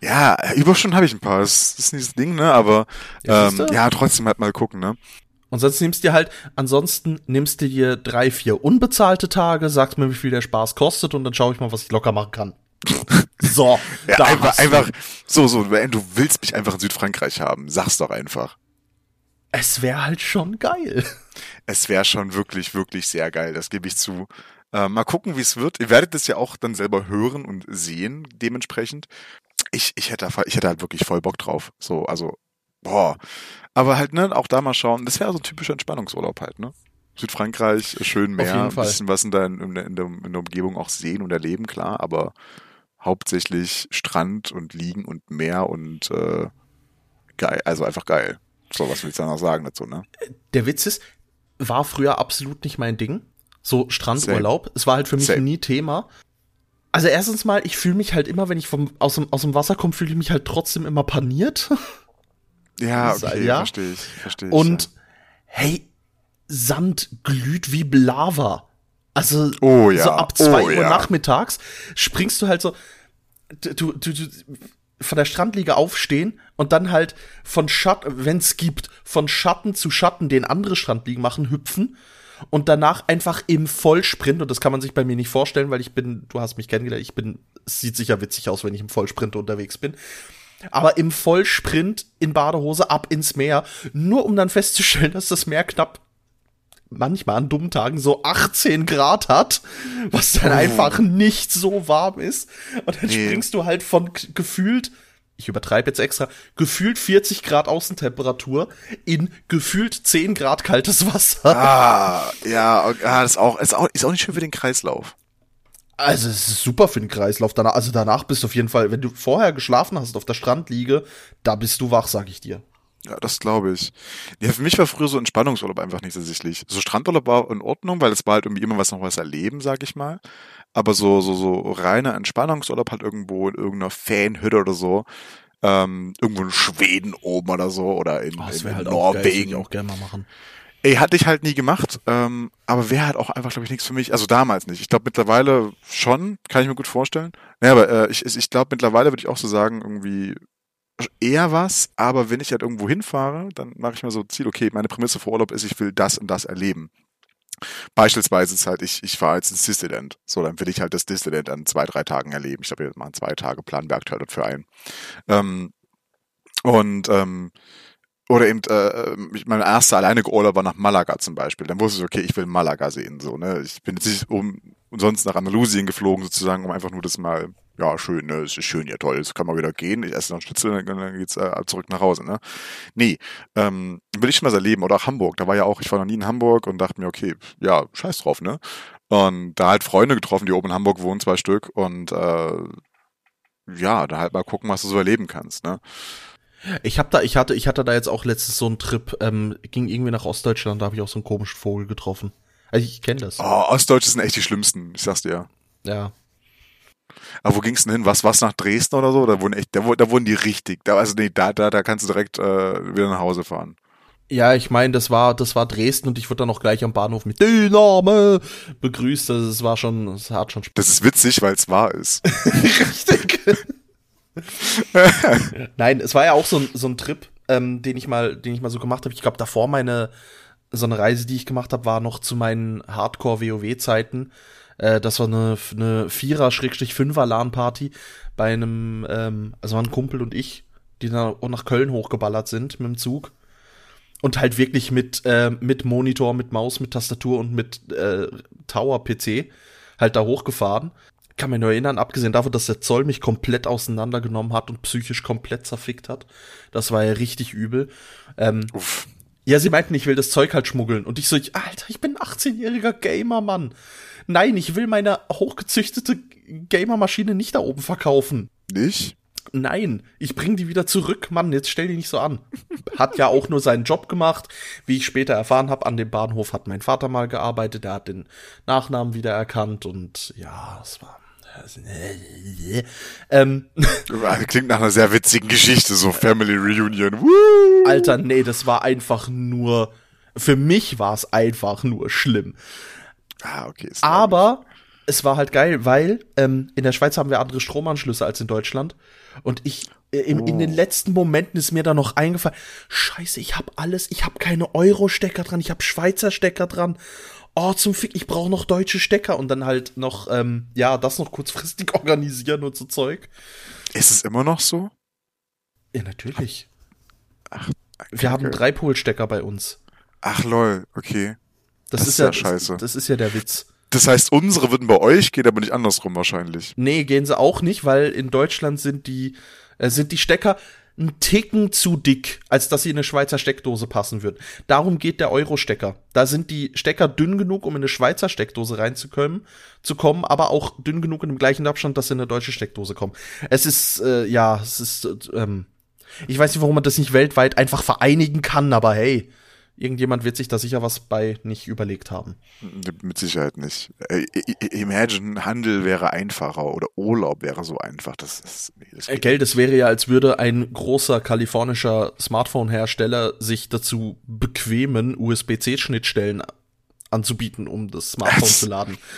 Ja, Überstunden habe ich ein paar. Das ist nicht das Ding, ne? Aber Ja, ähm, ja, trotzdem halt mal gucken, ne? Und sonst nimmst du dir halt, ansonsten nimmst du dir drei, vier unbezahlte Tage, sagst mir, wie viel der Spaß kostet und dann schaue ich mal, was ich locker machen kann. So, Ja, da einfach, einfach, so, so, du willst mich einfach in Südfrankreich haben, sag's doch einfach. Es wäre halt schon geil. Es wäre schon wirklich, wirklich sehr geil, das gebe ich zu. Äh, mal gucken, wie es wird. Ihr werdet es ja auch dann selber hören und sehen, dementsprechend. Ich, ich hätte, da- ich hätte halt wirklich voll Bock drauf. So, also, boah. Aber halt, ne, auch da mal schauen. Das wäre so ein typischer Entspannungsurlaub halt, ne? Südfrankreich, schön Meer, ein bisschen was in der, in, der, in, der, Umgebung auch sehen und erleben, klar, aber hauptsächlich Strand und Liegen und Meer und äh, geil, also einfach geil. So, was willst du da noch sagen dazu, ne? Der Witz ist, war früher absolut nicht mein Ding. So Strandurlaub. Es war halt für mich Same. nie Thema. Also erstens mal, ich fühle mich halt immer, wenn ich vom, aus, dem, aus dem Wasser komme, fühle ich mich halt trotzdem immer paniert. Ja, okay, ja. verstehe ich, verstehe ich. Und hey, Sand glüht wie Lava. Also Oh ja, so ab zwei oh Uhr ja. nachmittags springst du halt so du, du, du von der Strandliege aufstehen und dann halt von Schatten, wenn es gibt, von Schatten zu Schatten, den andere Strandliegen machen, hüpfen und danach einfach im Vollsprint, und das kann man sich bei mir nicht vorstellen, weil ich bin, du hast mich kennengelernt, ich bin, es sieht sicher witzig aus, wenn ich im Vollsprint unterwegs bin, aber im Vollsprint in Badehose ab ins Meer, nur um dann festzustellen, dass das Meer knapp manchmal an dummen Tagen so 18 Grad hat, was dann einfach nicht so warm ist. Und dann Nee. springst du halt von gefühlt, ich übertreibe jetzt extra, gefühlt 40 Grad Außentemperatur in gefühlt 10 Grad kaltes Wasser. Ah, ja, ah, das ist auch, ist auch, ist auch nicht schön für den Kreislauf. Also es ist super für den Kreislauf. Danach, also danach bist du auf jeden Fall, wenn du vorher geschlafen hast auf der Strandliege, da bist du wach, sag ich dir. Ja, das glaube ich. Ja, für mich war früher so Entspannungsurlaub einfach nicht ersichtlich. So Strandurlaub war in Ordnung, weil es war halt irgendwie immer was noch was erleben, sag ich mal. Aber so, so, so reiner Entspannungsurlaub halt irgendwo in irgendeiner Fanhütte oder so. Ähm, irgendwo in Schweden oben oder so oder in, Oh, das in halt auch geil, Norwegen. auch gerne mal machen. Ey, hatte ich halt nie gemacht, ähm, aber wäre halt auch einfach, glaube ich, nichts für mich. Also damals nicht. Ich glaube mittlerweile schon, kann ich mir gut vorstellen. Naja, aber äh, ich, ich glaube mittlerweile würde ich auch so sagen, irgendwie eher was, aber wenn ich halt irgendwo hinfahre, dann mache ich mir so Ziel, okay, meine Prämisse für Urlaub ist, ich will das und das erleben. Beispielsweise ist halt, ich, ich fahre jetzt ins Disneyland. So, dann will ich halt das Disneyland an zwei, drei Tagen erleben. Ich glaube, wir machen zwei Tage, aktuell dafür ein. Ähm, Und ähm, oder eben, äh, mein erster alleinige Urlaub war nach Malaga zum Beispiel. Dann wusste ich, okay, ich will Malaga sehen. So, ne? Ich bin jetzt nicht um, umsonst nach Andalusien geflogen, sozusagen, um einfach nur das mal, ja, schön, ne, es ist schön, ja toll, jetzt kann man wieder gehen, ich esse noch Schnitzel, dann, dann geht's äh, zurück nach Hause, ne? Nee, ähm, will ich schon mal erleben. Oder auch Hamburg, da war ja auch, ich war noch nie in Hamburg und dachte mir, okay, ja, scheiß drauf, ne? Und da halt Freunde getroffen, die oben in Hamburg wohnen, zwei Stück, und äh, ja, da halt mal gucken, was du so erleben kannst, ne? Ich hab da, ich hatte, ich hatte da jetzt auch letztens so einen Trip, ähm, ging irgendwie nach Ostdeutschland, da habe ich auch so einen komischen Vogel getroffen. Also ich kenne das. Oh, Ostdeutsche sind echt die schlimmsten, ich sag's dir. Ja. Aber wo ging's denn hin? Was, was nach Dresden oder so? Da wurden echt, da, da wurden die richtig. Da, also nee, da, da, da kannst du direkt äh, wieder nach Hause fahren. Ja, ich meine, das war, das war Dresden und ich wurde dann auch gleich am Bahnhof mit Dyname begrüßt. Das, das war schon, das hat schon Spaß. Das ist witzig, weil es wahr ist. Richtig. Nein, es war ja auch so ein, so ein Trip, ähm, den ich mal, den ich mal so gemacht habe. Ich glaube, davor meine so eine Reise, die ich gemacht habe, war noch zu meinen Hardcore-WoW-Zeiten. Äh, das war eine, eine Vierer-Fünfer-LAN-Party bei einem, ähm, also waren Kumpel und ich, die dann auch nach Köln hochgeballert sind mit dem Zug. Und halt wirklich mit, äh, mit Monitor, mit Maus, mit Tastatur und mit äh, Tower-PC halt da hochgefahren kann mich nur erinnern, abgesehen davon, dass der Zoll mich komplett auseinandergenommen hat und psychisch komplett zerfickt hat. Das war ja richtig übel. Ähm, Uff. Ja, sie meinten, ich will das Zeug halt schmuggeln. Und ich so, ich, Alter, ich bin 18-jähriger Gamer, Mann. Nein, ich will meine hochgezüchtete Gamer-Maschine nicht da oben verkaufen. Nicht? Nein, ich bring die wieder zurück, Mann, jetzt stell die nicht so an. Hat ja auch nur seinen Job gemacht. Wie ich später erfahren habe, an dem Bahnhof hat mein Vater mal gearbeitet, der hat den Nachnamen wieder erkannt und ja, es war ähm, Klingt nach einer sehr witzigen Geschichte, so Family Reunion. Woo! Alter, nee, das war einfach nur. Für mich war es einfach nur schlimm. Ah, okay. Aber es war halt geil, weil ähm, in der Schweiz haben wir andere Stromanschlüsse als in Deutschland. Und ich äh, in, oh. in den letzten Momenten ist mir da noch eingefallen, scheiße, ich habe alles, ich habe keine Euro-Stecker dran, ich habe Schweizer Stecker dran oh, zum Fick, ich brauche noch deutsche Stecker und dann halt noch, ähm, ja, das noch kurzfristig organisieren und so Zeug. Ist es immer noch so? Ja, natürlich. Ach, okay, Wir haben drei Polstecker bei uns. Ach lol, okay. Das, das ist, ja, ja scheiße. Das, das ist ja der Witz. Das heißt, unsere würden bei euch gehen, aber nicht andersrum wahrscheinlich. Nee, gehen sie auch nicht, weil in Deutschland sind die, äh, sind die Stecker, ein Ticken zu dick, als dass sie in eine Schweizer Steckdose passen würden. Darum geht der Euro-Stecker. Da sind die Stecker dünn genug, um in eine Schweizer Steckdose reinzukommen, zu kommen, aber auch dünn genug in dem gleichen Abstand, dass sie in eine deutsche Steckdose kommen. Es ist, äh, ja, es ist, äh, ähm, ich weiß nicht, warum man das nicht weltweit einfach vereinigen kann, aber hey, irgendjemand wird sich da sicher was bei nicht überlegt haben. Mit Sicherheit nicht. Äh, imagine, Handel wäre einfacher oder Urlaub wäre so einfach. Das ist, das äh, Geld, es wäre ja, als würde ein großer kalifornischer Smartphone-Hersteller sich dazu bequemen, USB-C-Schnittstellen anzubieten, um das Smartphone das, zu laden.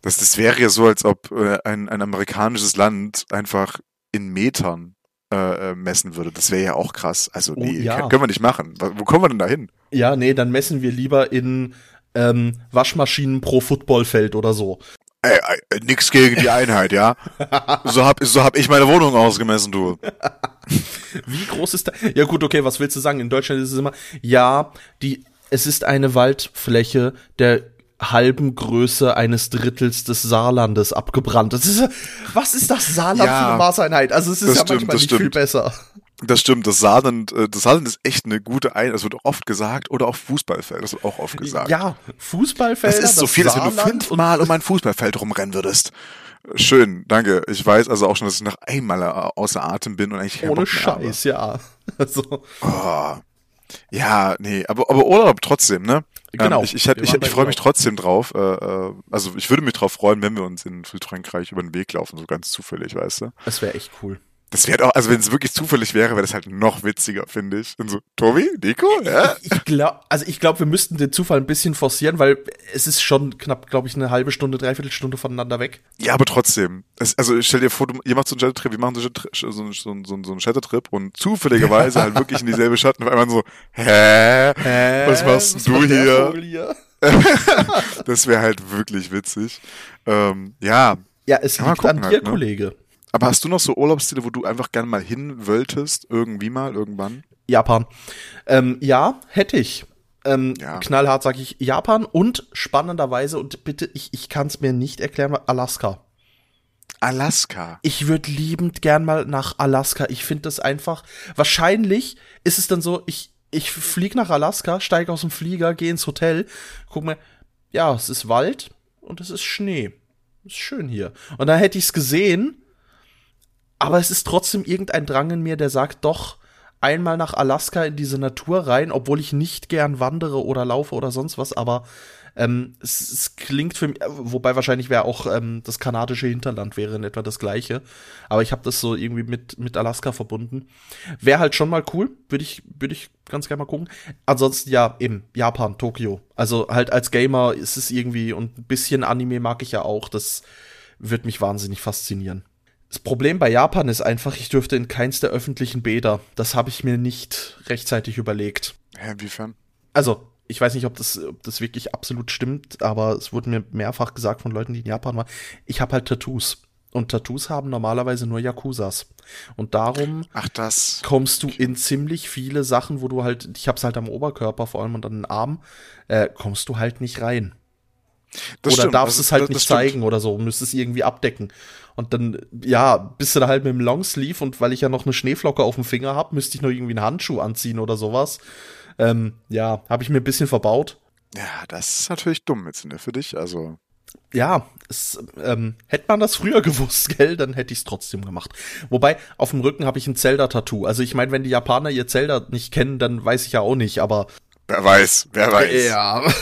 Das, das wäre ja so, als ob äh, ein, ein amerikanisches Land einfach in Metern äh, messen würde. Das wäre ja auch krass. Also oh, nee, ja. können wir nicht machen. Wo kommen wir denn da hin? Ja, nee, dann messen wir lieber in ähm, Waschmaschinen pro Footballfeld oder so. Ey, ey, nix gegen die Einheit, ja? so hab, so hab ich meine Wohnung ausgemessen, du. Wie groß ist da? Ja gut, okay, was willst du sagen? In Deutschland ist es immer, ja, die, es ist eine Waldfläche der halben Größe eines Drittels des Saarlandes abgebrannt. Das ist, was ist das Saarland ja, für eine Maßeinheit? Also es ist ja stimmt, manchmal nicht stimmt. viel besser. Das stimmt, das Saarland, äh, das Saarland ist echt eine gute Ein, das wird oft gesagt, oder auch Fußballfeld, das wird auch oft gesagt. Ja, Fußballfeld. Das ist so viel, als wenn du fünfmal um ein Fußballfeld rumrennen würdest. Schön, danke. Ich weiß also auch schon, dass ich noch einmal außer Atem bin und eigentlich Ohne Scheiß, habe. ja. Also. Oh. Ja, nee, aber, aber Urlaub trotzdem, ne? Genau. Ähm, ich ich, ich, ich, ich freue mich trotzdem drauf. Äh, äh, also ich würde mich drauf freuen, wenn wir uns in Südfrankreich über den Weg laufen, so ganz zufällig, weißt du? Das wäre echt cool. Das wäre auch, also wenn es wirklich zufällig wäre, wäre das halt noch witziger, finde ich. Und so, Tobi, Nico, ja? Ich, ich glaube, also ich glaube, wir müssten den Zufall ein bisschen forcieren, weil es ist schon knapp, glaube ich, eine halbe Stunde, dreiviertel Stunde voneinander weg. Ja, aber trotzdem. Es, also stell dir vor, du, ihr macht so einen Städtetrip, wir machen so, so, so, so, so einen Städtetrip und zufälligerweise halt wirklich in dieselbe und auf einmal so, hä? hä? Was machst Was du hier? hier? das wäre halt wirklich witzig. Ähm, ja. Ja, es liegt an dir, halt, ne? Kollege. Aber hast du noch so Urlaubsziele, wo du einfach gerne mal hin wolltest, irgendwie mal, irgendwann? Japan. Ähm, ja, hätte ich. Ähm, Ja. Knallhart sage ich Japan und spannenderweise, und bitte, ich, ich kann es mir nicht erklären, Alaska. Alaska. Ich würde liebend gern mal nach Alaska. Ich finde das einfach. Wahrscheinlich ist es dann so, ich, ich flieg nach Alaska, steige aus dem Flieger, gehe ins Hotel, guck mir, ja, es ist Wald und es ist Schnee. Ist schön hier. Und dann hätte ich es gesehen, aber es ist trotzdem irgendein Drang in mir, der sagt, doch, einmal nach Alaska in diese Natur rein, obwohl ich nicht gern wandere oder laufe oder sonst was, aber ähm, es, es klingt für mich, äh, wobei wahrscheinlich wäre auch ähm, das kanadische Hinterland wäre in etwa das gleiche, aber ich habe das so irgendwie mit mit Alaska verbunden. Wäre halt schon mal cool, würde ich würde ich ganz gerne mal gucken. Ansonsten ja, eben Japan, Tokio. Also halt als Gamer ist es irgendwie und ein bisschen Anime mag ich ja auch, das wird mich wahnsinnig faszinieren. Das Problem bei Japan ist einfach, ich dürfte in keins der öffentlichen Bäder. Das habe ich mir nicht rechtzeitig überlegt. Hä, inwiefern? Also, ich weiß nicht, ob das, ob das wirklich absolut stimmt, aber es wurde mir mehrfach gesagt von Leuten, die in Japan waren. Ich habe halt Tattoos. Und Tattoos haben normalerweise nur Yakuzas. Und darum Ach, das. kommst du in ziemlich viele Sachen, wo du halt, ich hab's halt am Oberkörper vor allem und an den Armen, äh, kommst du halt nicht rein. Das oder stimmt, darfst das- es halt das- nicht das stimmt. zeigen oder so, müsstest es irgendwie abdecken. Und dann, ja, bist du da halt mit dem Longsleeve und weil ich ja noch eine Schneeflocke auf dem Finger hab, müsste ich noch irgendwie einen Handschuh anziehen oder sowas. Ähm, ja, habe ich mir ein bisschen verbaut. Ja, das ist natürlich dumm jetzt ne, für dich. Also, Ja, es, ähm, hätte man das früher gewusst, gell, dann hätte ich es trotzdem gemacht. Wobei, auf dem Rücken habe ich ein Zelda-Tattoo. Also ich meine, wenn die Japaner ihr Zelda nicht kennen, dann weiß ich ja auch nicht, aber wer weiß, wer weiß. ja.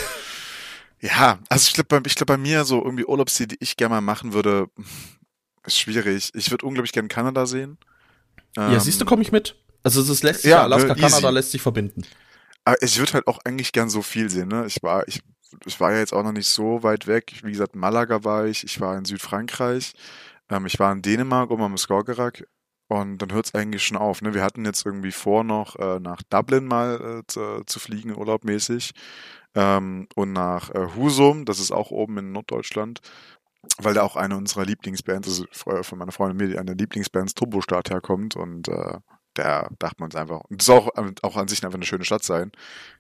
Ja, also ich glaube, bei, ich glaub, bei mir so irgendwie Urlaubsziele, die ich gerne mal machen würde, ist schwierig. Ich würde unglaublich gerne Kanada sehen. Ja, Ähm, siehst du, komme ich mit. Also es lässt sich ja, ja, Alaska, ne, easy. Kanada lässt sich verbinden. Aber ich würde halt auch eigentlich gern so viel sehen, ne? Ich war, ich, ich war ja jetzt auch noch nicht so weit weg. Wie gesagt, Malaga war ich, ich war in Südfrankreich, ähm, ich war in Dänemark, um am Skagerrak. Und dann hört es eigentlich schon auf, ne? Wir hatten jetzt irgendwie vor, noch äh, nach Dublin mal äh, zu, zu fliegen, urlaubmäßig. Ähm, und nach äh, Husum, das ist auch oben in Norddeutschland, weil da auch eine unserer Lieblingsbands, also von meiner Freundin und mir, eine Lieblingsbands Turbostart herkommt und äh, da dachten wir uns einfach, und das soll auch, auch an sich einfach eine schöne Stadt sein,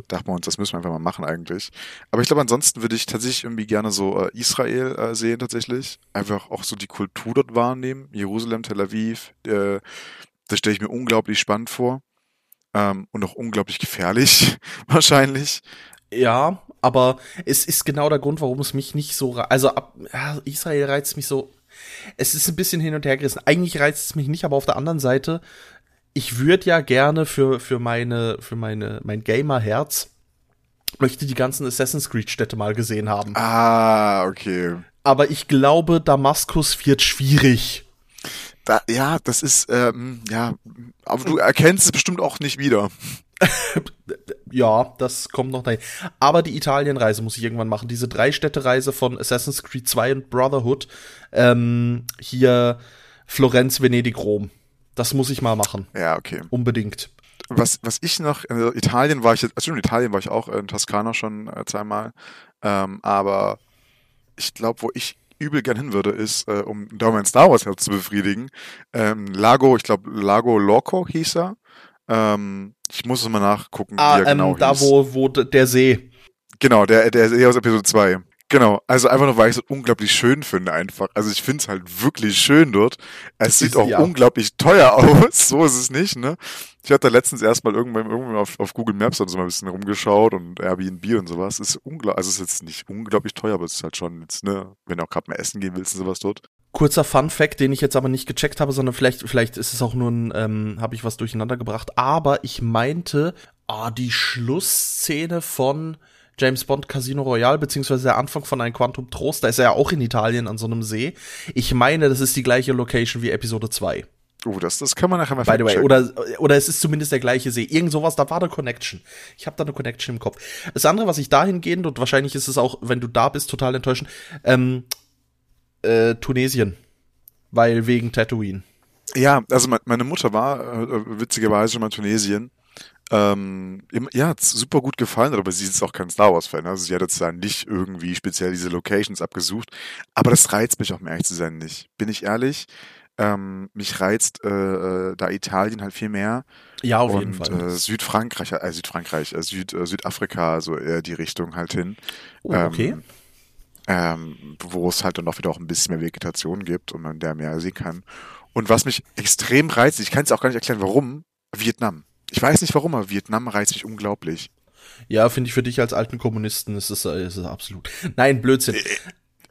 dachten wir uns, das müssen wir einfach mal machen eigentlich. Aber ich glaube, ansonsten würde ich tatsächlich irgendwie gerne so äh, Israel äh, sehen tatsächlich. Einfach auch so die Kultur dort wahrnehmen. Jerusalem, Tel Aviv, äh, das stelle ich mir unglaublich spannend vor. Ähm, und auch unglaublich gefährlich, wahrscheinlich. Ja, aber es ist genau der Grund, warum es mich nicht so, also ab, ja, Israel reizt mich so, es ist ein bisschen hin und her gerissen. Eigentlich reizt es mich nicht, aber auf der anderen Seite, ich würde ja gerne für, für meine, für meine, mein Gamer-Herz, möchte die ganzen Assassin's Creed-Städte mal gesehen haben. Ah, okay. Aber ich glaube, Damaskus wird schwierig. Da, ja, das ist, ähm, ja, aber du erkennst es bestimmt auch nicht wieder. Ja, das kommt noch dahin. Aber die Italienreise muss ich irgendwann machen. Diese Drei-Städte-Reise von Assassin's Creed 2 und Brotherhood. Ähm, hier Florenz, Venedig, Rom. Das muss ich mal machen. Ja, okay. Unbedingt. Was, was ich noch, in Italien war ich jetzt, also in Italien war ich auch, in Toskana schon äh, zweimal, ähm, aber ich glaube, wo ich übel gern hin würde, ist, äh, um da mein Star Wars Herz zu befriedigen, ähm, Lago, ich glaube, Lago Loco hieß er. Ähm, ich muss es mal nachgucken, Ah, wie er ähm, genau da hieß. wo, wo d- der See. Genau, der, der eher aus Episode 2. Genau, also einfach nur, weil ich es unglaublich schön finde einfach. Also ich finde es halt wirklich schön dort. Es sieht Ist- auch ja. unglaublich teuer aus, so ist es nicht, ne? Ich hatte da letztens erstmal irgendwann, irgendwann auf, auf Google Maps und so mal ein bisschen rumgeschaut und Airbnb und sowas. Ist unglaublich, also es ist jetzt nicht unglaublich teuer, aber es ist halt schon jetzt, ne, wenn du auch gerade mal essen gehen willst und sowas dort. Kurzer Fun Fact, den ich jetzt aber nicht gecheckt habe, sondern vielleicht, vielleicht ist es auch nur ein, ähm, habe ich was durcheinander gebracht. Aber ich meinte, ah, die Schlussszene von James Bond Casino Royale, beziehungsweise der Anfang von Ein Quantum Trost, da ist er ja auch in Italien an so einem See. Ich meine, das ist die gleiche Location wie Episode 2. Oh, das, das kann man nachher mal By the way, checken. oder, oder es ist zumindest der gleiche See. Irgend sowas, da war eine Connection. Ich habe da eine Connection im Kopf. Das andere, was ich dahingehend, und wahrscheinlich ist es auch, wenn du da bist, total enttäuschend, ähm, äh, Tunesien. Weil wegen Tatooine. Ja, also me- meine Mutter war äh, witzigerweise schon mal in Tunesien. Ähm, ja, super gut gefallen, aber sie ist auch kein Star Wars-Fan. Also sie hat jetzt da nicht irgendwie speziell diese Locations abgesucht. Aber das reizt mich auch, um ehrlich zu sein, nicht. Bin ich ehrlich? Ähm, mich reizt äh, äh, da Italien halt viel mehr. Ja, auf und, jeden Fall. Äh, Südfrankreich, äh, Südfrankreich, äh, Süd, äh, Südafrika, so eher die Richtung halt hin. oh, okay. Ähm, ähm, wo es halt dann auch wieder auch ein bisschen mehr Vegetation gibt und man der mehr sehen kann. Und was mich extrem reizt, ich kann es auch gar nicht erklären, warum, Vietnam. Ich weiß nicht warum, aber Vietnam reizt mich unglaublich. Ja, finde ich für dich als alten Kommunisten ist es, äh, ist es absolut. Nein, Blödsinn.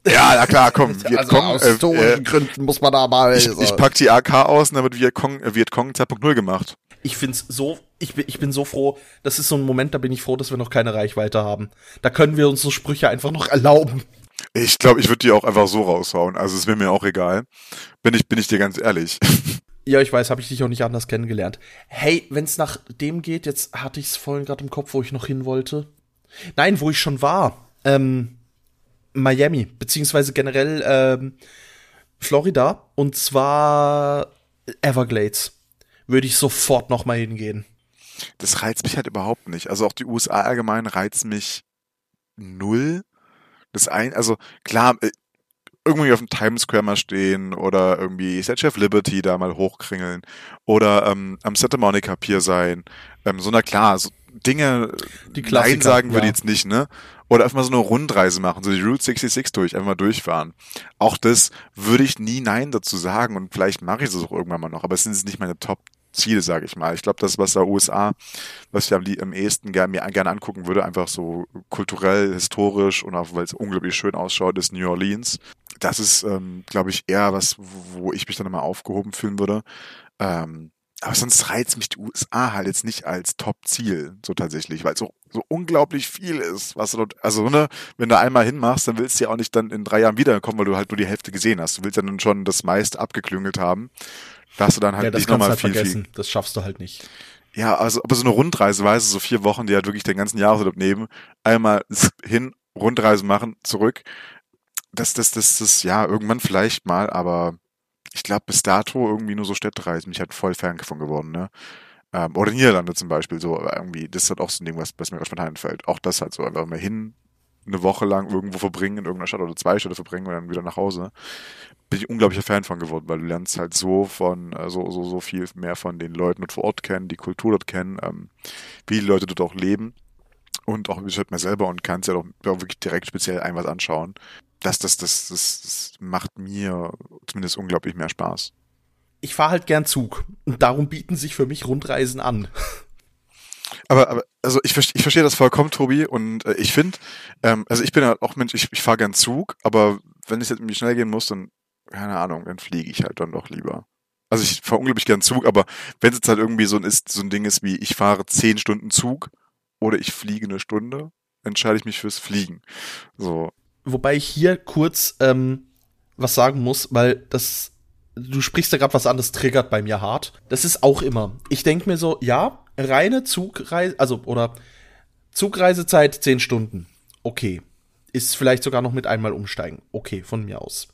Ja, na klar, komm, also Vietcong, aus äh, historischen äh, Gründen muss man da mal. ich, ich pack die AK aus und dann wird Vietcong, äh, Vietcong 2.0 gemacht. ich find's so, ich bin, ich bin so froh, das ist so ein Moment, da bin ich froh, dass wir noch keine Reichweite haben. Da können wir uns so Sprüche einfach noch erlauben. Ich glaube, ich würde die auch einfach so raushauen. Also es wäre mir auch egal. Bin ich, bin ich dir ganz ehrlich. Ja, ich weiß, habe ich dich auch nicht anders kennengelernt. Hey, wenn's nach dem geht, jetzt hatte ich's vorhin gerade im Kopf, wo ich noch hin wollte. Nein, wo ich schon war. Ähm, Miami, beziehungsweise generell ähm, Florida. Und zwar Everglades. Würde ich sofort noch mal hingehen. Das reizt mich halt überhaupt nicht. Also auch die USA allgemein reizt mich null. Das ein, also klar, äh, irgendwie auf dem Times Square mal stehen oder irgendwie Statue of Liberty da mal hochkringeln oder ähm, am Santa Monica Pier sein. Ähm, so na klar, so Dinge Die Klassiker, Nein sagen würde ja. ich jetzt nicht, ne? Oder einfach mal so eine Rundreise machen, so die Route 66 durch, einfach mal durchfahren. Auch das würde ich nie Nein dazu sagen und vielleicht mache ich es auch irgendwann mal noch, aber es sind jetzt nicht meine Top-Ziele, sage ich mal. Ich glaube, das, was da USA, was ich am, am ehesten gerne, mir gerne angucken würde, einfach so kulturell, historisch und auch weil es unglaublich schön ausschaut, ist New Orleans. Das ist, ähm, glaube ich, eher was, wo ich mich dann immer aufgehoben fühlen würde. Ähm, aber sonst reizt mich die USA halt jetzt nicht als Top-Ziel, so tatsächlich, weil so, so unglaublich viel ist, was du dort, also, ne, wenn du einmal hinmachst, dann willst du ja auch nicht dann in drei Jahren wiederkommen, weil du halt nur die Hälfte gesehen hast. Du willst ja dann schon das meiste abgeklüngelt haben. Da hast du dann halt ja, das nicht nochmal halt viel, viel. vergessen. Das schaffst du halt nicht. Ja, also, aber so eine Rundreise, weißt du, so vier Wochen, die halt wirklich den ganzen Jahresurlaub nehmen, einmal hin, Rundreise machen, zurück. Das, das, das, das, ja, irgendwann vielleicht mal, aber ich glaube, bis dato irgendwie nur so Städtereisen, bin ich halt voll Fan davon geworden, ne? Ähm, oder Niederlande zum Beispiel, so, aber irgendwie, das ist halt auch so ein Ding, was, was mir gerade spontan einfällt. Auch das halt so, einfach mal hin, eine Woche lang irgendwo verbringen, in irgendeiner Stadt oder zwei Städte verbringen und dann wieder nach Hause. Bin ich unglaublicher Fan von geworden, weil du lernst halt so von, äh, so, so, so viel mehr von den Leuten dort vor Ort kennen, die Kultur dort kennen, ähm, wie die Leute dort auch leben und auch wie gesagt mir selber und kannst ja auch wirklich direkt speziell ein was anschauen. Das, das, das, das, das macht mir zumindest unglaublich mehr Spaß. Ich fahre halt gern Zug. Und darum bieten sich für mich Rundreisen an. Aber, aber also ich, ich verstehe das vollkommen, Tobi, und äh, ich finde, ähm, also ich bin ja auch Mensch, ich, ich fahre gern Zug, aber wenn es jetzt irgendwie schnell gehen muss, dann, keine Ahnung, dann fliege ich halt dann doch lieber. Also ich fahre unglaublich gern Zug, aber wenn es jetzt halt irgendwie so ein, ist, so ein Ding ist wie, ich fahre zehn Stunden Zug oder ich fliege eine Stunde, entscheide ich mich fürs Fliegen. So, Wobei ich hier kurz ähm, was sagen muss, weil das, du sprichst ja gerade was an, das triggert bei mir hart. Das ist auch immer. Ich denke mir so, ja, reine Zugreise, also, oder Zugreisezeit 10 Stunden. Okay. Ist vielleicht sogar noch mit einmal umsteigen. Okay, von mir aus.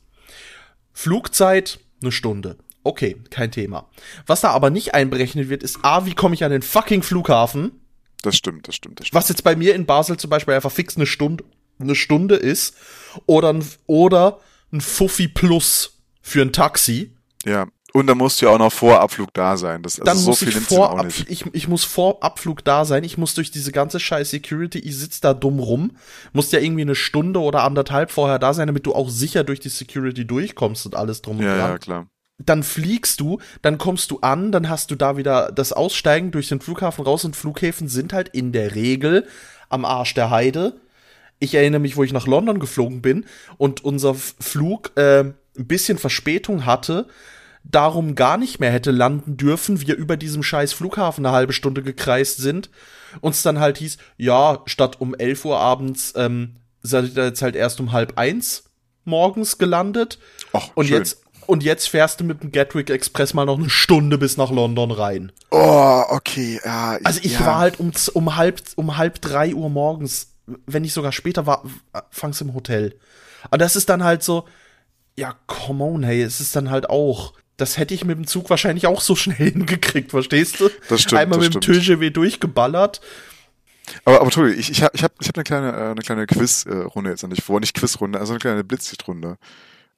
Flugzeit eine Stunde. Okay, kein Thema. Was da aber nicht einberechnet wird, ist A, wie komme ich an den fucking Flughafen? das stimmt, das stimmt, das stimmt. was jetzt bei mir in Basel zum Beispiel einfach fix eine Stunde, eine Stunde ist, oder ein, oder ein Fuffi plus für ein Taxi, Ja. Und dann musst du ja auch noch vor Abflug da sein. Das, also dann so muss viel ich vor, Ab, ich, ich muss vor Abflug da sein, ich muss durch diese ganze scheiß Security, ich sitz da dumm rum, muss ja irgendwie eine Stunde oder anderthalb vorher da sein, damit du auch sicher durch die Security durchkommst und alles drum und Ja, dran. ja, klar. dann fliegst du, dann kommst du an, dann hast du da wieder das Aussteigen durch den Flughafen raus und Flughäfen sind halt in der Regel am Arsch der Heide. Ich erinnere mich, wo ich nach London geflogen bin und unser Flug äh, ein bisschen Verspätung hatte, darum gar nicht mehr hätte landen dürfen, wir über diesem scheiß Flughafen eine halbe Stunde gekreist sind, uns dann halt hieß, ja, statt um 11 Uhr abends ähm, seid ihr jetzt halt erst um halb eins morgens gelandet. Och, Und schön. jetzt, und jetzt fährst du mit dem Gatwick Express mal noch eine Stunde bis nach London rein. Oh, okay, ja. Also ich ja. war halt um, um halb, um halb drei Uhr morgens, wenn nicht sogar später war, fangs im Hotel. Aber das ist dann halt so, ja, come on, hey, es ist dann halt auch. Das hätte ich mit dem Zug wahrscheinlich auch so schnell hingekriegt, verstehst du? Das stimmt, Einmal das mit dem. TGW durchgeballert. Aber, aber Tobi, ich, ich habe ich hab, ich hab eine kleine, äh, eine kleine Quizrunde jetzt noch nicht vor. Nicht Quizrunde, also eine kleine Blitzlichtrunde.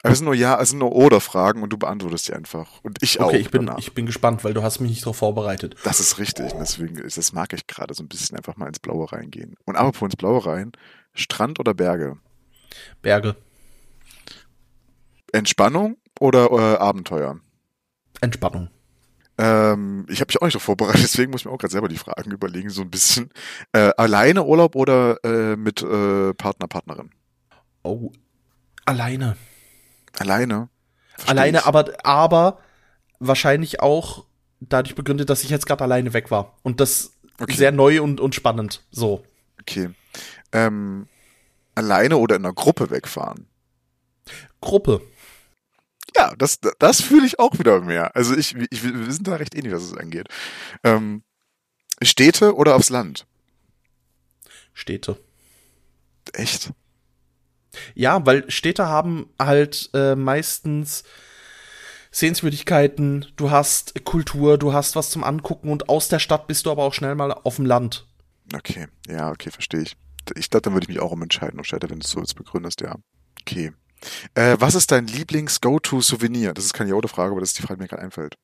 Aber es sind nur Ja, es sind nur Oder-Fragen und du beantwortest die einfach. Und ich auch. Okay, ich bin, danach. ich bin gespannt, weil du hast mich nicht darauf vorbereitet. Das ist richtig. Und deswegen, ist- das mag ich gerade so ein bisschen einfach mal ins Blaue reingehen. Und apropos ins Blaue rein, Strand oder Berge? Berge. Entspannung oder äh, Abenteuer? Entspannung. Ähm, ich habe mich auch nicht darauf vorbereitet, deswegen muss ich mir auch gerade selber die Fragen überlegen, so ein bisschen. Äh, alleine Urlaub oder äh, mit äh, Partner, Partnerin? Oh. Alleine. Alleine? Versteh alleine, ich. aber, aber wahrscheinlich auch dadurch begründet, dass ich jetzt gerade alleine weg war. Und das Okay. sehr neu und, und spannend. So. Okay. Ähm, alleine oder in einer Gruppe wegfahren? Gruppe. Ja, das, das fühle ich auch wieder mehr. Also ich, ich, wir sind da recht ähnlich, was es angeht. Ähm, Städte oder aufs Land? Städte. Echt? Ja, weil Städte haben halt äh, meistens Sehenswürdigkeiten, du hast Kultur, du hast was zum Angucken und aus der Stadt bist du aber auch schnell mal auf dem Land. Okay, ja, okay, verstehe ich. Ich glaube, dann würde ich mich auch umentscheiden auf Städte, wenn du es so jetzt begründest, ja. Okay. Äh, was ist dein Lieblings-Go-To-Souvenir? Das ist keine Jode-Frage, aber das ist die Frage, die mir gerade einfällt.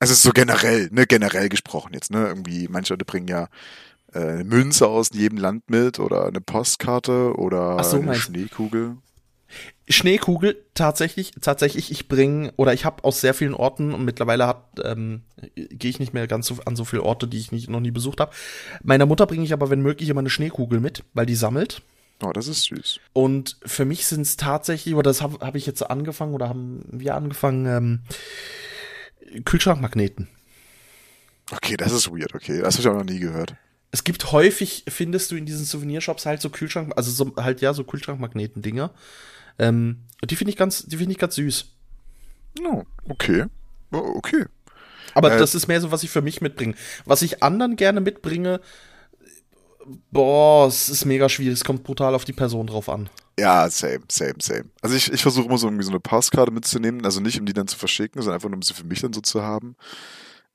Also so generell, ne, generell gesprochen jetzt, ne? Irgendwie, manche Leute bringen ja eine Münze aus jedem Land mit oder eine Postkarte oder so, eine Schneekugel. Schneekugel tatsächlich, tatsächlich, ich bringe, oder ich habe aus sehr vielen Orten und mittlerweile hat, ähm, gehe ich nicht mehr ganz so an so viele Orte, die ich nicht, noch nie besucht habe. Meiner Mutter bringe ich aber, wenn möglich, immer eine Schneekugel mit, weil die sammelt. Oh, das ist süß. Und für mich sind es tatsächlich, oder das habe hab ich jetzt angefangen, oder haben wir angefangen, ähm, Kühlschrankmagneten. Okay, das ist weird, okay. Das habe ich auch noch nie gehört. Es gibt häufig, findest du in diesen Souvenirshops halt so Kühlschrank, also so, halt ja, so Kühlschrankmagneten-Dinger. Ähm, und die finde ich ganz, die finde ich ganz süß. Oh, okay. Okay. Aber Äh, das ist mehr so, was ich für mich mitbringe. Was ich anderen gerne mitbringe, boah, es ist mega schwierig. Es kommt brutal auf die Person drauf an. Ja, same, same, same. Also ich, ich versuche immer so irgendwie so eine Postkarte mitzunehmen, also nicht um die dann zu verschicken, sondern einfach nur um sie für mich dann so zu haben.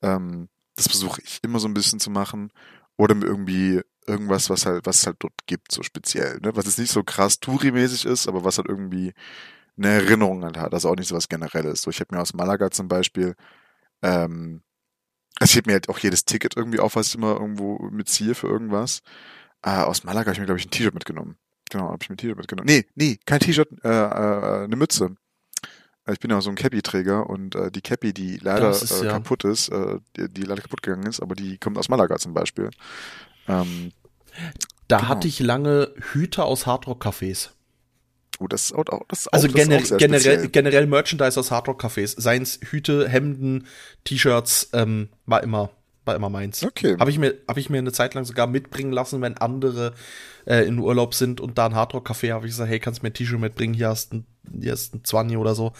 Ähm, das versuche ich immer so ein bisschen zu machen. Oder irgendwie irgendwas, was halt, was es halt dort gibt, so speziell, ne? Was jetzt nicht so krass Touri-mäßig ist, aber was halt irgendwie eine Erinnerung halt hat. Also auch nicht so was Generelles. So, ich habe mir aus Malaga zum Beispiel, ähm, also ich heb mir halt auch jedes Ticket irgendwie auf, was ich immer irgendwo mitziehe für irgendwas. Äh, aus Malaga habe ich mir, glaube ich, ein T-Shirt mitgenommen. Genau, habe ich mir ein T-Shirt mitgenommen. Nee, nee, kein T-Shirt, äh, äh, eine Mütze. Ich bin ja so ein Cappy-Träger und äh, die Cappy, die leider ist äh, ja- kaputt ist, äh, die, die leider kaputt gegangen ist, aber die kommt aus Malaga zum Beispiel. Ähm, Da Genau. hatte ich lange Hüter aus Hardrock-Cafés. oh, das ist auch, auch- das ist auch, Also das gener auch generell, generell Merchandise aus Hardrock-Cafés. Seins Hüte, Hemden, T-Shirts, ähm, war immer, war immer meins. Okay. Habe ich, mir- hab ich mir eine Zeit lang sogar mitbringen lassen, wenn andere äh, in Urlaub sind und da ein Hardrock-Café habe ich gesagt, hey, kannst du mir ein T-Shirt mitbringen? Hier hast ein, hier hast ein 20 oder so.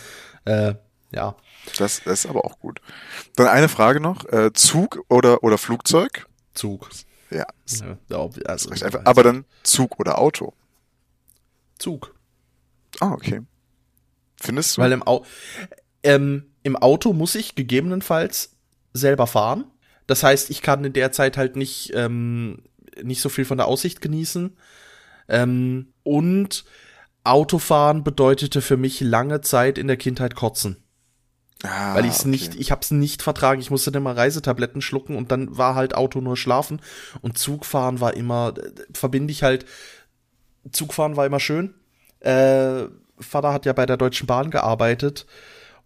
Äh, ja. Das, das ist aber auch gut. Dann eine Frage noch. Äh, Zug oder, oder Flugzeug? Zug. Ja, Ja, also. Aber dann Zug oder Auto? Zug. Ah, okay. Findest du? Weil im, Au ähm, im Auto muss ich gegebenenfalls selber fahren. Das heißt, ich kann in der Zeit halt nicht, ähm, nicht so viel von der Aussicht genießen. Ähm, und Autofahren bedeutete für mich lange Zeit in der Kindheit kotzen. ah, weil ich es okay. nicht, ich hab's nicht vertragen. Ich musste dann mal Reisetabletten schlucken und dann war halt Auto nur schlafen und Zugfahren war immer, äh, verbinde ich halt, Zugfahren war immer schön. Äh, Vater hat ja bei der Deutschen Bahn gearbeitet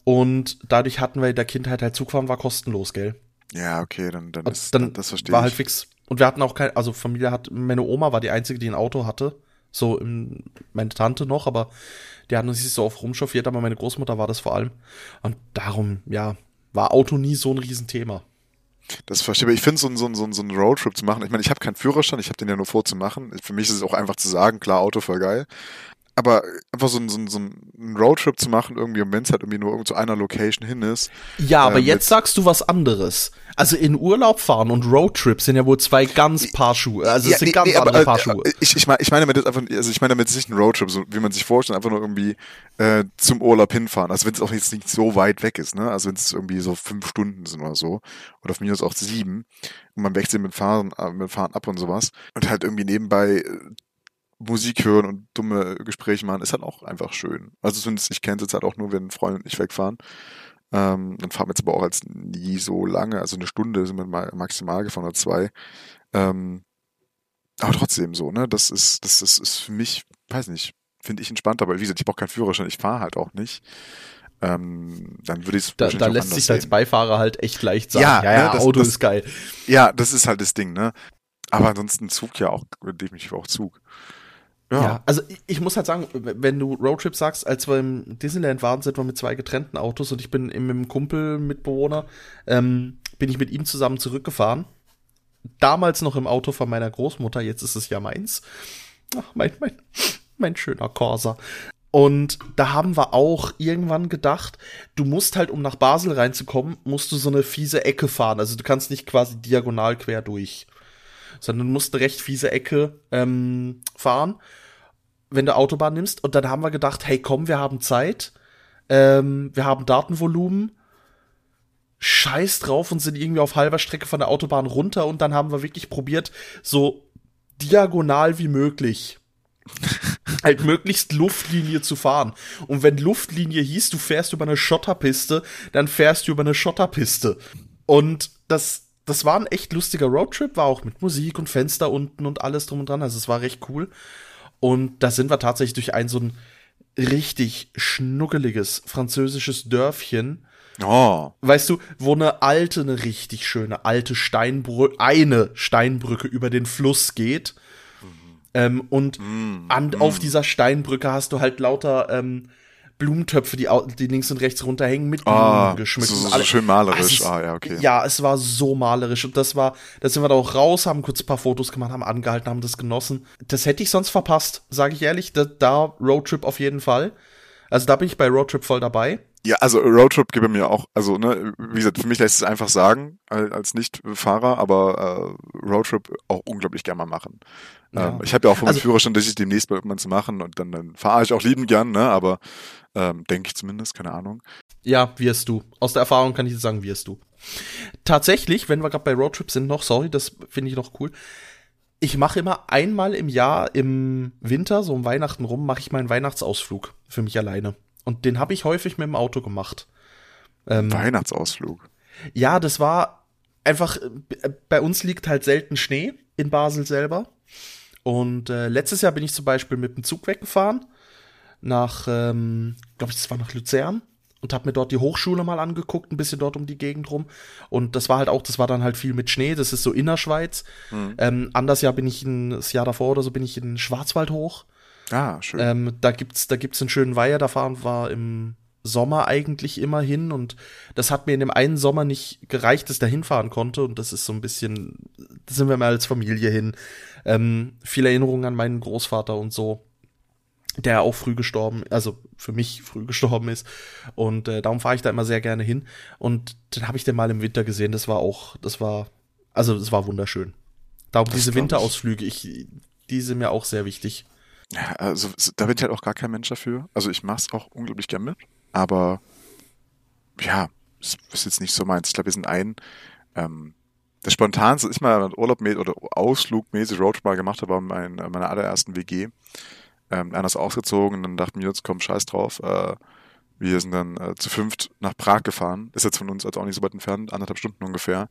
und dadurch hatten wir in der Kindheit halt Zugfahren war kostenlos, gell? Ja, okay, dann, dann Und ist, dann das verstehe war ich. halt fix. Und wir hatten auch kein, also Familie hat, meine Oma war die einzige, die ein Auto hatte. So, im, meine Tante noch, aber die hatten sich so oft rumchauffiert, aber meine Großmutter war das vor allem. Und darum, ja, war Auto nie so ein Riesenthema. Das verstehe ich. Ich finde, so, ein- so, ein- so, so einen Roadtrip zu machen, ich meine, ich habe keinen Führerschein, ich habe den ja nur vor zu machen. Für mich ist es auch einfach zu sagen, klar, Auto voll geil. Aber einfach so, ein- so, ein- so einen Roadtrip zu machen, irgendwie, und wenn es halt irgendwie nur irgendwo zu einer Location hin ist. Ja, aber Ähm, jetzt sagst du was anderes. Also in Urlaub fahren und Roadtrip sind ja wohl zwei ganz Paar Schuhe. Also es Ja, sind nee, ganz nee, aber, andere äh, Paar Schuhe. äh, Ich, ich, meine, ich meine damit einfach, also ich meine damit nicht ein Roadtrip, so wie man sich vorstellt, einfach nur irgendwie äh, zum Urlaub hinfahren. Also wenn es auch jetzt nicht so weit weg ist, ne? Also wenn es irgendwie so fünf Stunden sind oder so, oder von mir aus auch sieben, und man wechselt mit Fahren, äh, mit Fahren ab und sowas. Und halt irgendwie nebenbei Musik hören und dumme Gespräche machen, ist halt auch einfach schön. Also zumindest ich kenne es jetzt halt auch nur, wenn Freunde und ich wegfahren. Ähm, dann fahren wir jetzt aber auch als nie so lange, also eine Stunde sind wir mal maximal gefahren oder zwei. Ähm, aber trotzdem so, ne? Das ist, das ist, ist für mich, weiß nicht, finde ich entspannter, weil wie gesagt, ich brauche keinen Führerschein, ich fahre halt auch nicht. Ähm, dann würde ich es Da, da lässt sich als Beifahrer halt echt leicht sagen. Ja, ja, ja ne, das- Auto das- ist geil. Ja, das ist halt das Ding, ne? Aber ansonsten Zug ja auch, definitiv auch Zug. Ja. Ja. also ich, ich muss halt sagen, wenn du Roadtrip sagst, als wir im Disneyland waren, sind wir mit zwei getrennten Autos und ich bin mit einem Kumpel, Mitbewohner, ähm, bin ich mit ihm zusammen zurückgefahren. Damals noch im Auto von meiner Großmutter, jetzt ist es ja meins. Ach, mein, mein, mein schöner Corsa. Und da haben wir auch irgendwann gedacht, du musst halt, um nach Basel reinzukommen, musst du so eine fiese Ecke fahren. Also du kannst nicht quasi diagonal quer durch, sondern musst eine recht fiese Ecke ähm, fahren, wenn du Autobahn nimmst. Und dann haben wir gedacht, hey komm, wir haben Zeit, ähm, wir haben Datenvolumen, scheiß drauf und sind irgendwie auf halber Strecke von der Autobahn runter und dann haben wir wirklich probiert, so diagonal wie möglich halt möglichst Luftlinie zu fahren. Und wenn Luftlinie hieß, du fährst über eine Schotterpiste, dann fährst du über eine Schotterpiste. Und das, das war ein echt lustiger Roadtrip, war auch mit Musik und Fenster unten und alles drum und dran. Also es war recht cool. Und da sind wir tatsächlich durch ein so ein richtig schnuckeliges französisches Dörfchen Oh. weißt du, wo eine alte, eine richtig schöne alte Steinbrücke, eine Steinbrücke über den Fluss geht. Ähm, und an, auf dieser Steinbrücke hast du halt lauter ähm, Blumentöpfe, die, die links und rechts runterhängen, mit Blumen Ah, geschmückt. so, so, schön Ah, malerisch. ist- Ah, ja, okay. Ja, es war so malerisch. Und das war, da sind wir da auch raus, haben kurz ein paar Fotos gemacht, haben angehalten, haben das genossen. Das hätte ich sonst verpasst, sage ich ehrlich. Da, da Roadtrip auf jeden Fall. Also da bin ich bei Roadtrip voll dabei. Ja, also Roadtrip gebe mir auch, also ne, wie gesagt, für mich lässt es einfach sagen, al- als Nicht-Fahrer, aber äh, Roadtrip auch unglaublich gerne mal machen. Ja. Ähm, ich habe ja auch vom Also- Führerschein, dass ich demnächst mal irgendwann zu machen und dann, dann fahre ich auch lieben gern, ne, aber ähm, denke ich zumindest, keine Ahnung. Ja, wirst du. Aus der Erfahrung kann ich sagen, wirst du. Tatsächlich, wenn wir gerade bei Roadtrips sind noch, sorry, das finde ich noch cool. Ich mache immer einmal im Jahr im Winter, so um Weihnachten rum, mache ich meinen Weihnachtsausflug für mich alleine. Und den habe ich häufig mit dem Auto gemacht. Ähm, Weihnachtsausflug. ja, das war einfach, äh, bei uns liegt halt selten Schnee in Basel selber. Und äh, letztes Jahr bin ich zum Beispiel mit dem Zug weggefahren nach, ähm, glaube ich, das war nach Luzern und habe mir dort die Hochschule mal angeguckt, ein bisschen dort um die Gegend rum. Und das war halt auch, das war dann halt viel mit Schnee, das ist so Innerschweiz. Ähm, anders Jahr bin ich in, das Jahr davor oder so bin ich in Schwarzwald hoch. Ah, schön. Ähm, da gibt's, da gibt's einen schönen Weiher, da fahren wir im Sommer eigentlich immer hin und das hat mir in dem einen Sommer nicht gereicht, dass ich da hinfahren konnte und das ist so ein bisschen, da sind wir mal als Familie hin. Ähm, viele Erinnerungen an meinen Großvater und so, der auch früh gestorben, also für mich früh gestorben ist und äh, darum fahre ich da immer sehr gerne hin und dann habe ich den mal im Winter gesehen, das war auch, das war, also das war wunderschön. Darum diese glaub ich. Winterausflüge, ich, die sind mir auch sehr wichtig. Ja, also da bin ich halt auch gar kein Mensch dafür. Also ich mach's auch unglaublich gern mit, aber ja, es ist jetzt nicht so meins. Ich glaube, wir sind ein, ähm, das spontanste, ich mal Urlaub oder Ausflugmäßig Roadtrip mal gemacht habe, war mein, meiner allerersten WG. Ähm, einer ist ausgezogen und dann dachten wir uns, komm, scheiß drauf. Äh, wir sind dann äh, zu fünft nach Prag gefahren. Ist jetzt von uns also auch nicht so weit entfernt, anderthalb Stunden ungefähr.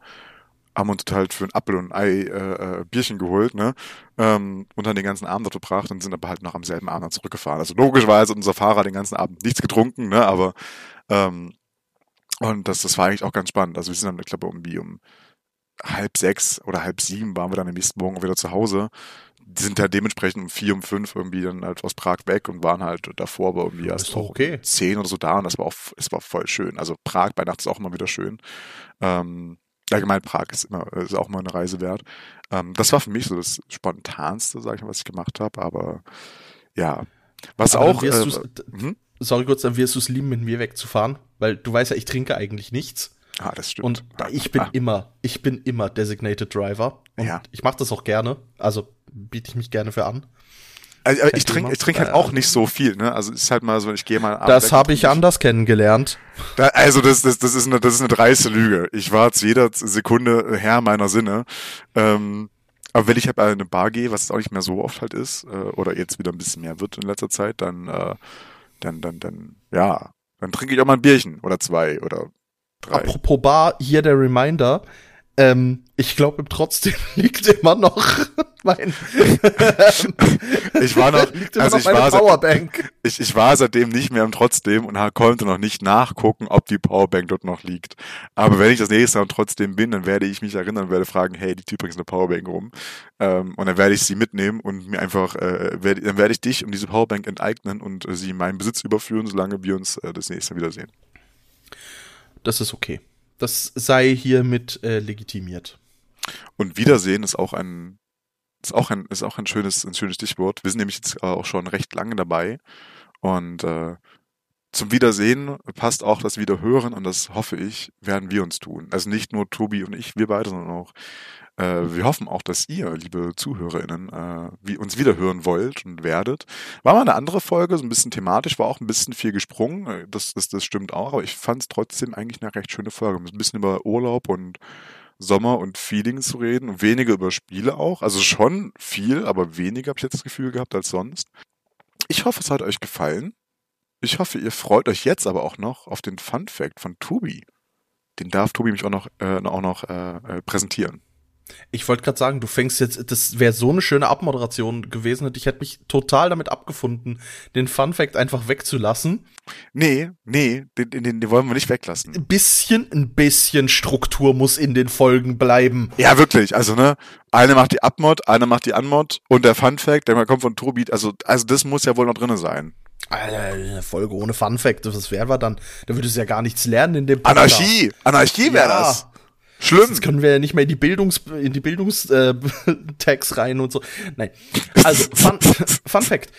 Haben uns halt für ein Apfel und ein Ei äh, äh, Bierchen geholt, ne? Ähm, und dann den ganzen Abend dort verbracht und sind aber halt noch am selben Abend zurückgefahren. Also logischerweise hat unser Fahrer den ganzen Abend nichts getrunken, ne? Aber ähm, und das, das war eigentlich auch ganz spannend. Also wir sind dann, ich glaube, irgendwie um halb sechs oder halb sieben waren wir dann am nächsten Morgen wieder zu Hause. Die sind halt dementsprechend um vier, um fünf irgendwie dann halt aus Prag weg und waren halt davor aber irgendwie erst okay. zehn oder so da und das war auch, es war voll schön. Also Prag bei Nacht ist auch immer wieder schön. Ähm, allgemein Prag ist immer, ist auch mal eine Reise wert. Ähm, das war für mich so das Spontanste, sag ich mal, was ich gemacht habe, aber ja. Was Aber auch, äh, hm? sorry kurz, dann wirst du es lieben, mit mir wegzufahren, weil du weißt ja, ich trinke eigentlich nichts ah, das stimmt. und ich bin ah, immer, ich bin immer Designated Driver und Ja. ich mache das auch gerne, also biete ich mich gerne für an. Also, ich trinke ich trink halt auch nicht so viel, ne? Also es ist halt mal so, ich gehe mal abends Das habe ich anders kennengelernt. Da, also das, das, das, ist eine, das ist eine dreiste Lüge. Ich war zu jeder Sekunde Herr meiner Sinne. Ähm, Aber wenn ich halt eine Bar gehe, was auch nicht mehr so oft halt ist, äh, oder jetzt wieder ein bisschen mehr wird in letzter Zeit, dann, äh, dann, dann, dann, ja, dann trinke ich auch mal ein Bierchen oder zwei oder drei. Apropos Bar, hier der Reminder. Ähm, ich glaube, trotzdem liegt immer noch mein. ich war noch, liegt immer also noch ich meine war, seit, Powerbank. ich, ich war seitdem nicht mehr im Trotzdem und konnte noch nicht nachgucken, ob die Powerbank dort noch liegt. Aber wenn ich das nächste Mal im Trotzdem bin, dann werde ich mich erinnern und werde fragen, hey, die Typ bringt eine Powerbank rum. Ähm, und dann werde ich sie mitnehmen und mir einfach, äh, werde, dann werde ich dich um diese Powerbank enteignen und äh, sie in meinen Besitz überführen, solange wir uns äh, das nächste Mal wiedersehen. Das ist okay. Das sei hiermit äh, legitimiert. Und Wiedersehen ist auch ein, ist auch ein, ist auch ein schönes, ein schönes Stichwort. Wir sind nämlich jetzt äh, auch schon recht lange dabei. Und äh, zum Wiedersehen passt auch das Wiederhören und das hoffe ich, werden wir uns tun. Also nicht nur Tobi und ich, wir beide, sondern auch wir hoffen auch, dass ihr, liebe ZuhörerInnen, äh, wie uns wiederhören wollt und werdet. War mal eine andere Folge, so ein bisschen thematisch, war auch ein bisschen viel gesprungen. Äh, Das, das, das stimmt auch, aber ich fand es trotzdem eigentlich eine recht schöne Folge. Ein bisschen über Urlaub und Sommer und Feeling zu reden und weniger über Spiele auch. Also schon viel, aber weniger habe ich jetzt das Gefühl gehabt als sonst. Ich hoffe, es hat euch gefallen. Ich hoffe, ihr freut euch jetzt aber auch noch auf den Fun Fact von Tobi. Den darf Tobi mich auch noch, äh, auch noch äh, äh, präsentieren. Ich wollte gerade sagen, du fängst jetzt, das wäre so eine schöne Abmoderation gewesen und ich hätte mich total damit abgefunden, den Fun Fact einfach wegzulassen. Nee, nee, den, den, den wollen wir nicht weglassen. Ein bisschen, ein bisschen Struktur muss in den Folgen bleiben. Ja, wirklich. Also, ne, eine macht die Abmod, eine macht die Anmod und der Fun Fact, der kommt von Tobi. Also, also das muss ja wohl noch drinne sein. Alter, eine Folge ohne Fun Fact, das wären wir dann, da würdest du ja gar nichts lernen in dem Podcast. Anarchie! Anarchie wäre Ja. das. Schlimm. Jetzt können wir ja nicht mehr in die Bildungs in die Bildungstags äh, Tags rein und so. Nein. Also Fun, Fun Fact.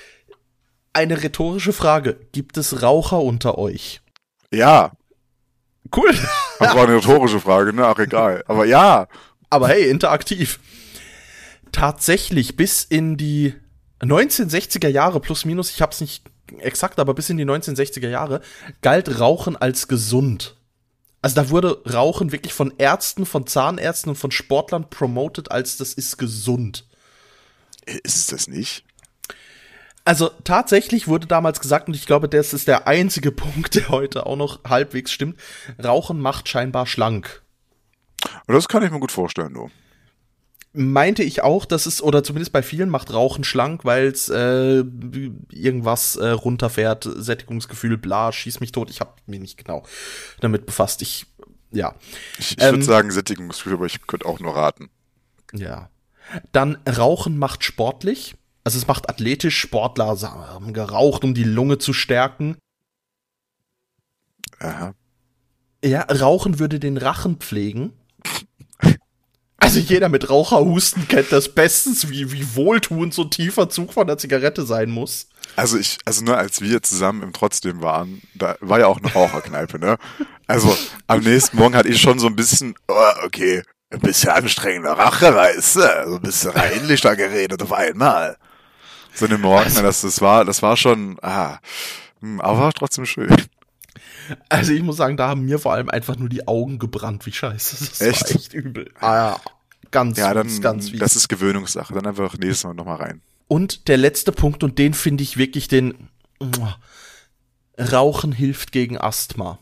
Eine rhetorische Frage: Gibt es Raucher unter euch? Ja. Cool. Das war eine rhetorische Frage, ne? Ach, egal. Aber ja. Aber hey, interaktiv. Tatsächlich bis in die 1960er Jahre plus minus, ich hab's nicht exakt, aber bis in die 1960er Jahre galt Rauchen als gesund. Also da wurde Rauchen wirklich von Ärzten, von Zahnärzten und von Sportlern promoted als das ist gesund. Ist es das nicht? Also tatsächlich wurde damals gesagt, und ich glaube, das ist der einzige Punkt, der heute auch noch halbwegs stimmt, Rauchen macht scheinbar schlank. Das kann ich mir gut vorstellen, du. Meinte ich auch, dass es, oder zumindest bei vielen macht Rauchen schlank, weil es äh, irgendwas äh, runterfährt, Sättigungsgefühl, bla, schieß mich tot. Ich habe mich nicht genau damit befasst. Ich, ja. Ich, ich Ähm, würde sagen Sättigungsgefühl, aber ich könnte auch nur raten. Ja. Dann Rauchen macht sportlich. Also es macht athletisch. Sportler haben geraucht, um die Lunge zu stärken. Aha. Ja, Rauchen würde den Rachen pflegen. Also jeder mit Raucherhusten kennt das bestens, wie, wie wohltuend so ein tiefer Zug von der Zigarette sein muss. Also ich, also nur als wir zusammen im Trotzdem waren, da war ja auch eine Raucherkneipe, ne? Also am nächsten Morgen hatte ich schon so ein bisschen, oh, okay, ein bisschen anstrengender Rache, weißt du? So ein bisschen reinlicher geredet auf einmal. So eine Morgen, das, das war, das war schon, ah, hm, aber war trotzdem schön. Also ich muss sagen, da haben mir vor allem einfach nur die Augen gebrannt, wie scheiße. Das Echt? war echt übel. Ah, ja. Ganz, Ja, dann, ganz fies. das ist Gewöhnungssache. Dann einfach nächstes Mal nochmal rein. Und der letzte Punkt, und den finde ich wirklich den. Rauchen hilft gegen Asthma.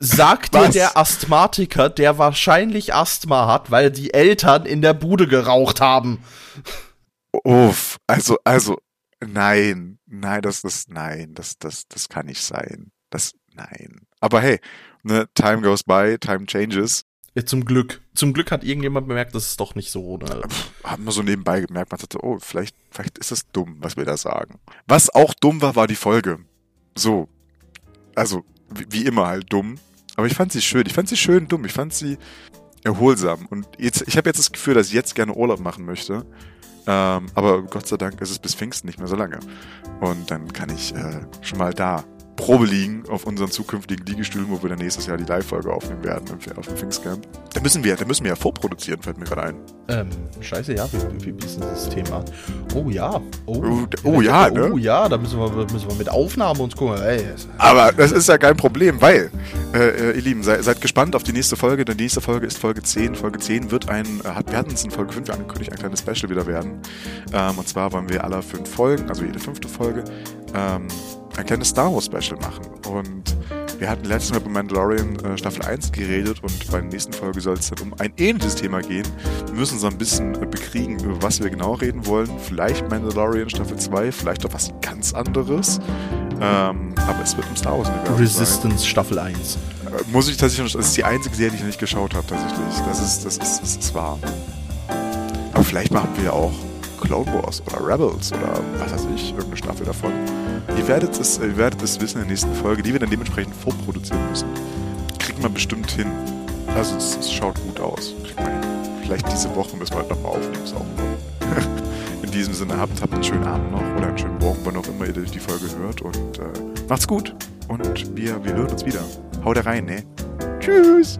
Sagt dir der Asthmatiker, der wahrscheinlich Asthma hat, weil die Eltern in der Bude geraucht haben. Uff, also, also, nein, nein, das ist, nein, das, das, das kann nicht sein. Das, nein. Aber hey, ne, time goes by, time changes. Ja, zum Glück. Zum Glück hat irgendjemand bemerkt, das ist doch nicht so. Ne? Haben wir so nebenbei gemerkt, man dachte, oh, vielleicht, vielleicht ist das dumm, was wir da sagen. Was auch dumm war, war die Folge. So. Also, wie, wie immer halt dumm. Aber ich fand sie schön. Ich fand sie schön dumm. Ich fand sie erholsam. Und jetzt, ich habe jetzt das Gefühl, dass ich jetzt gerne Urlaub machen möchte. Ähm, aber Gott sei Dank ist es bis Pfingsten nicht mehr so lange. Und dann kann ich äh, schon mal da Probe liegen auf unseren zukünftigen Liegestühlen, wo wir dann nächstes Jahr die Live-Folge aufnehmen werden auf dem Pfingstcamp. Da müssen wir, da müssen wir ja vorproduzieren, fällt mir gerade ein. Ähm, scheiße, ja, wie, wie, wie ist denn das Thema? Oh ja. Oh, Oh, oh ja, ne? Oh ja, da müssen wir, müssen wir mit Aufnahmen uns gucken. Ey, Aber das ist ja kein Problem, weil, äh, äh, ihr Lieben, seid, seid gespannt auf die nächste Folge, denn die nächste Folge ist Folge 10. Folge 10 wird ein, äh, hat, wir hatten es in Folge 5 angekündigt, ein kleines Special wieder werden. Ähm, und zwar wollen wir alle fünf Folgen, also jede fünfte Folge, ähm, ein kleines Star Wars Special machen. Und wir hatten letztes Mal bei Mandalorian äh, Staffel 1 geredet und bei der nächsten Folge soll es dann um ein ähnliches Thema gehen. Wir müssen uns ein bisschen äh, bekriegen, über was wir genau reden wollen. Vielleicht Mandalorian Staffel 2, vielleicht auch was ganz anderes. Ähm, aber es wird um Star Wars Universum sein. Resistance Staffel 1. Äh, Muss ich tatsächlich das ist die einzige Serie, die ich noch nicht geschaut habe, tatsächlich. Das ist, das ist, das ist wahr. Aber vielleicht machen wir ja auch Clone Wars oder Rebels oder was weiß ich, irgendeine Staffel davon. Ihr werdet es, ihr werdet es wissen in der nächsten Folge, die wir dann dementsprechend vorproduzieren müssen. Kriegt man bestimmt hin. Also es, es schaut gut aus. Kriegt man hin. Vielleicht diese Woche müssen wir halt nochmal aufnehmen, ist auch. In diesem Sinne, habt, habt einen schönen Abend noch oder einen schönen Morgen, wann auch immer ihr die Folge hört. Und äh, macht's gut. Und wir, wir hören uns wieder. Haut rein, ne? Tschüss.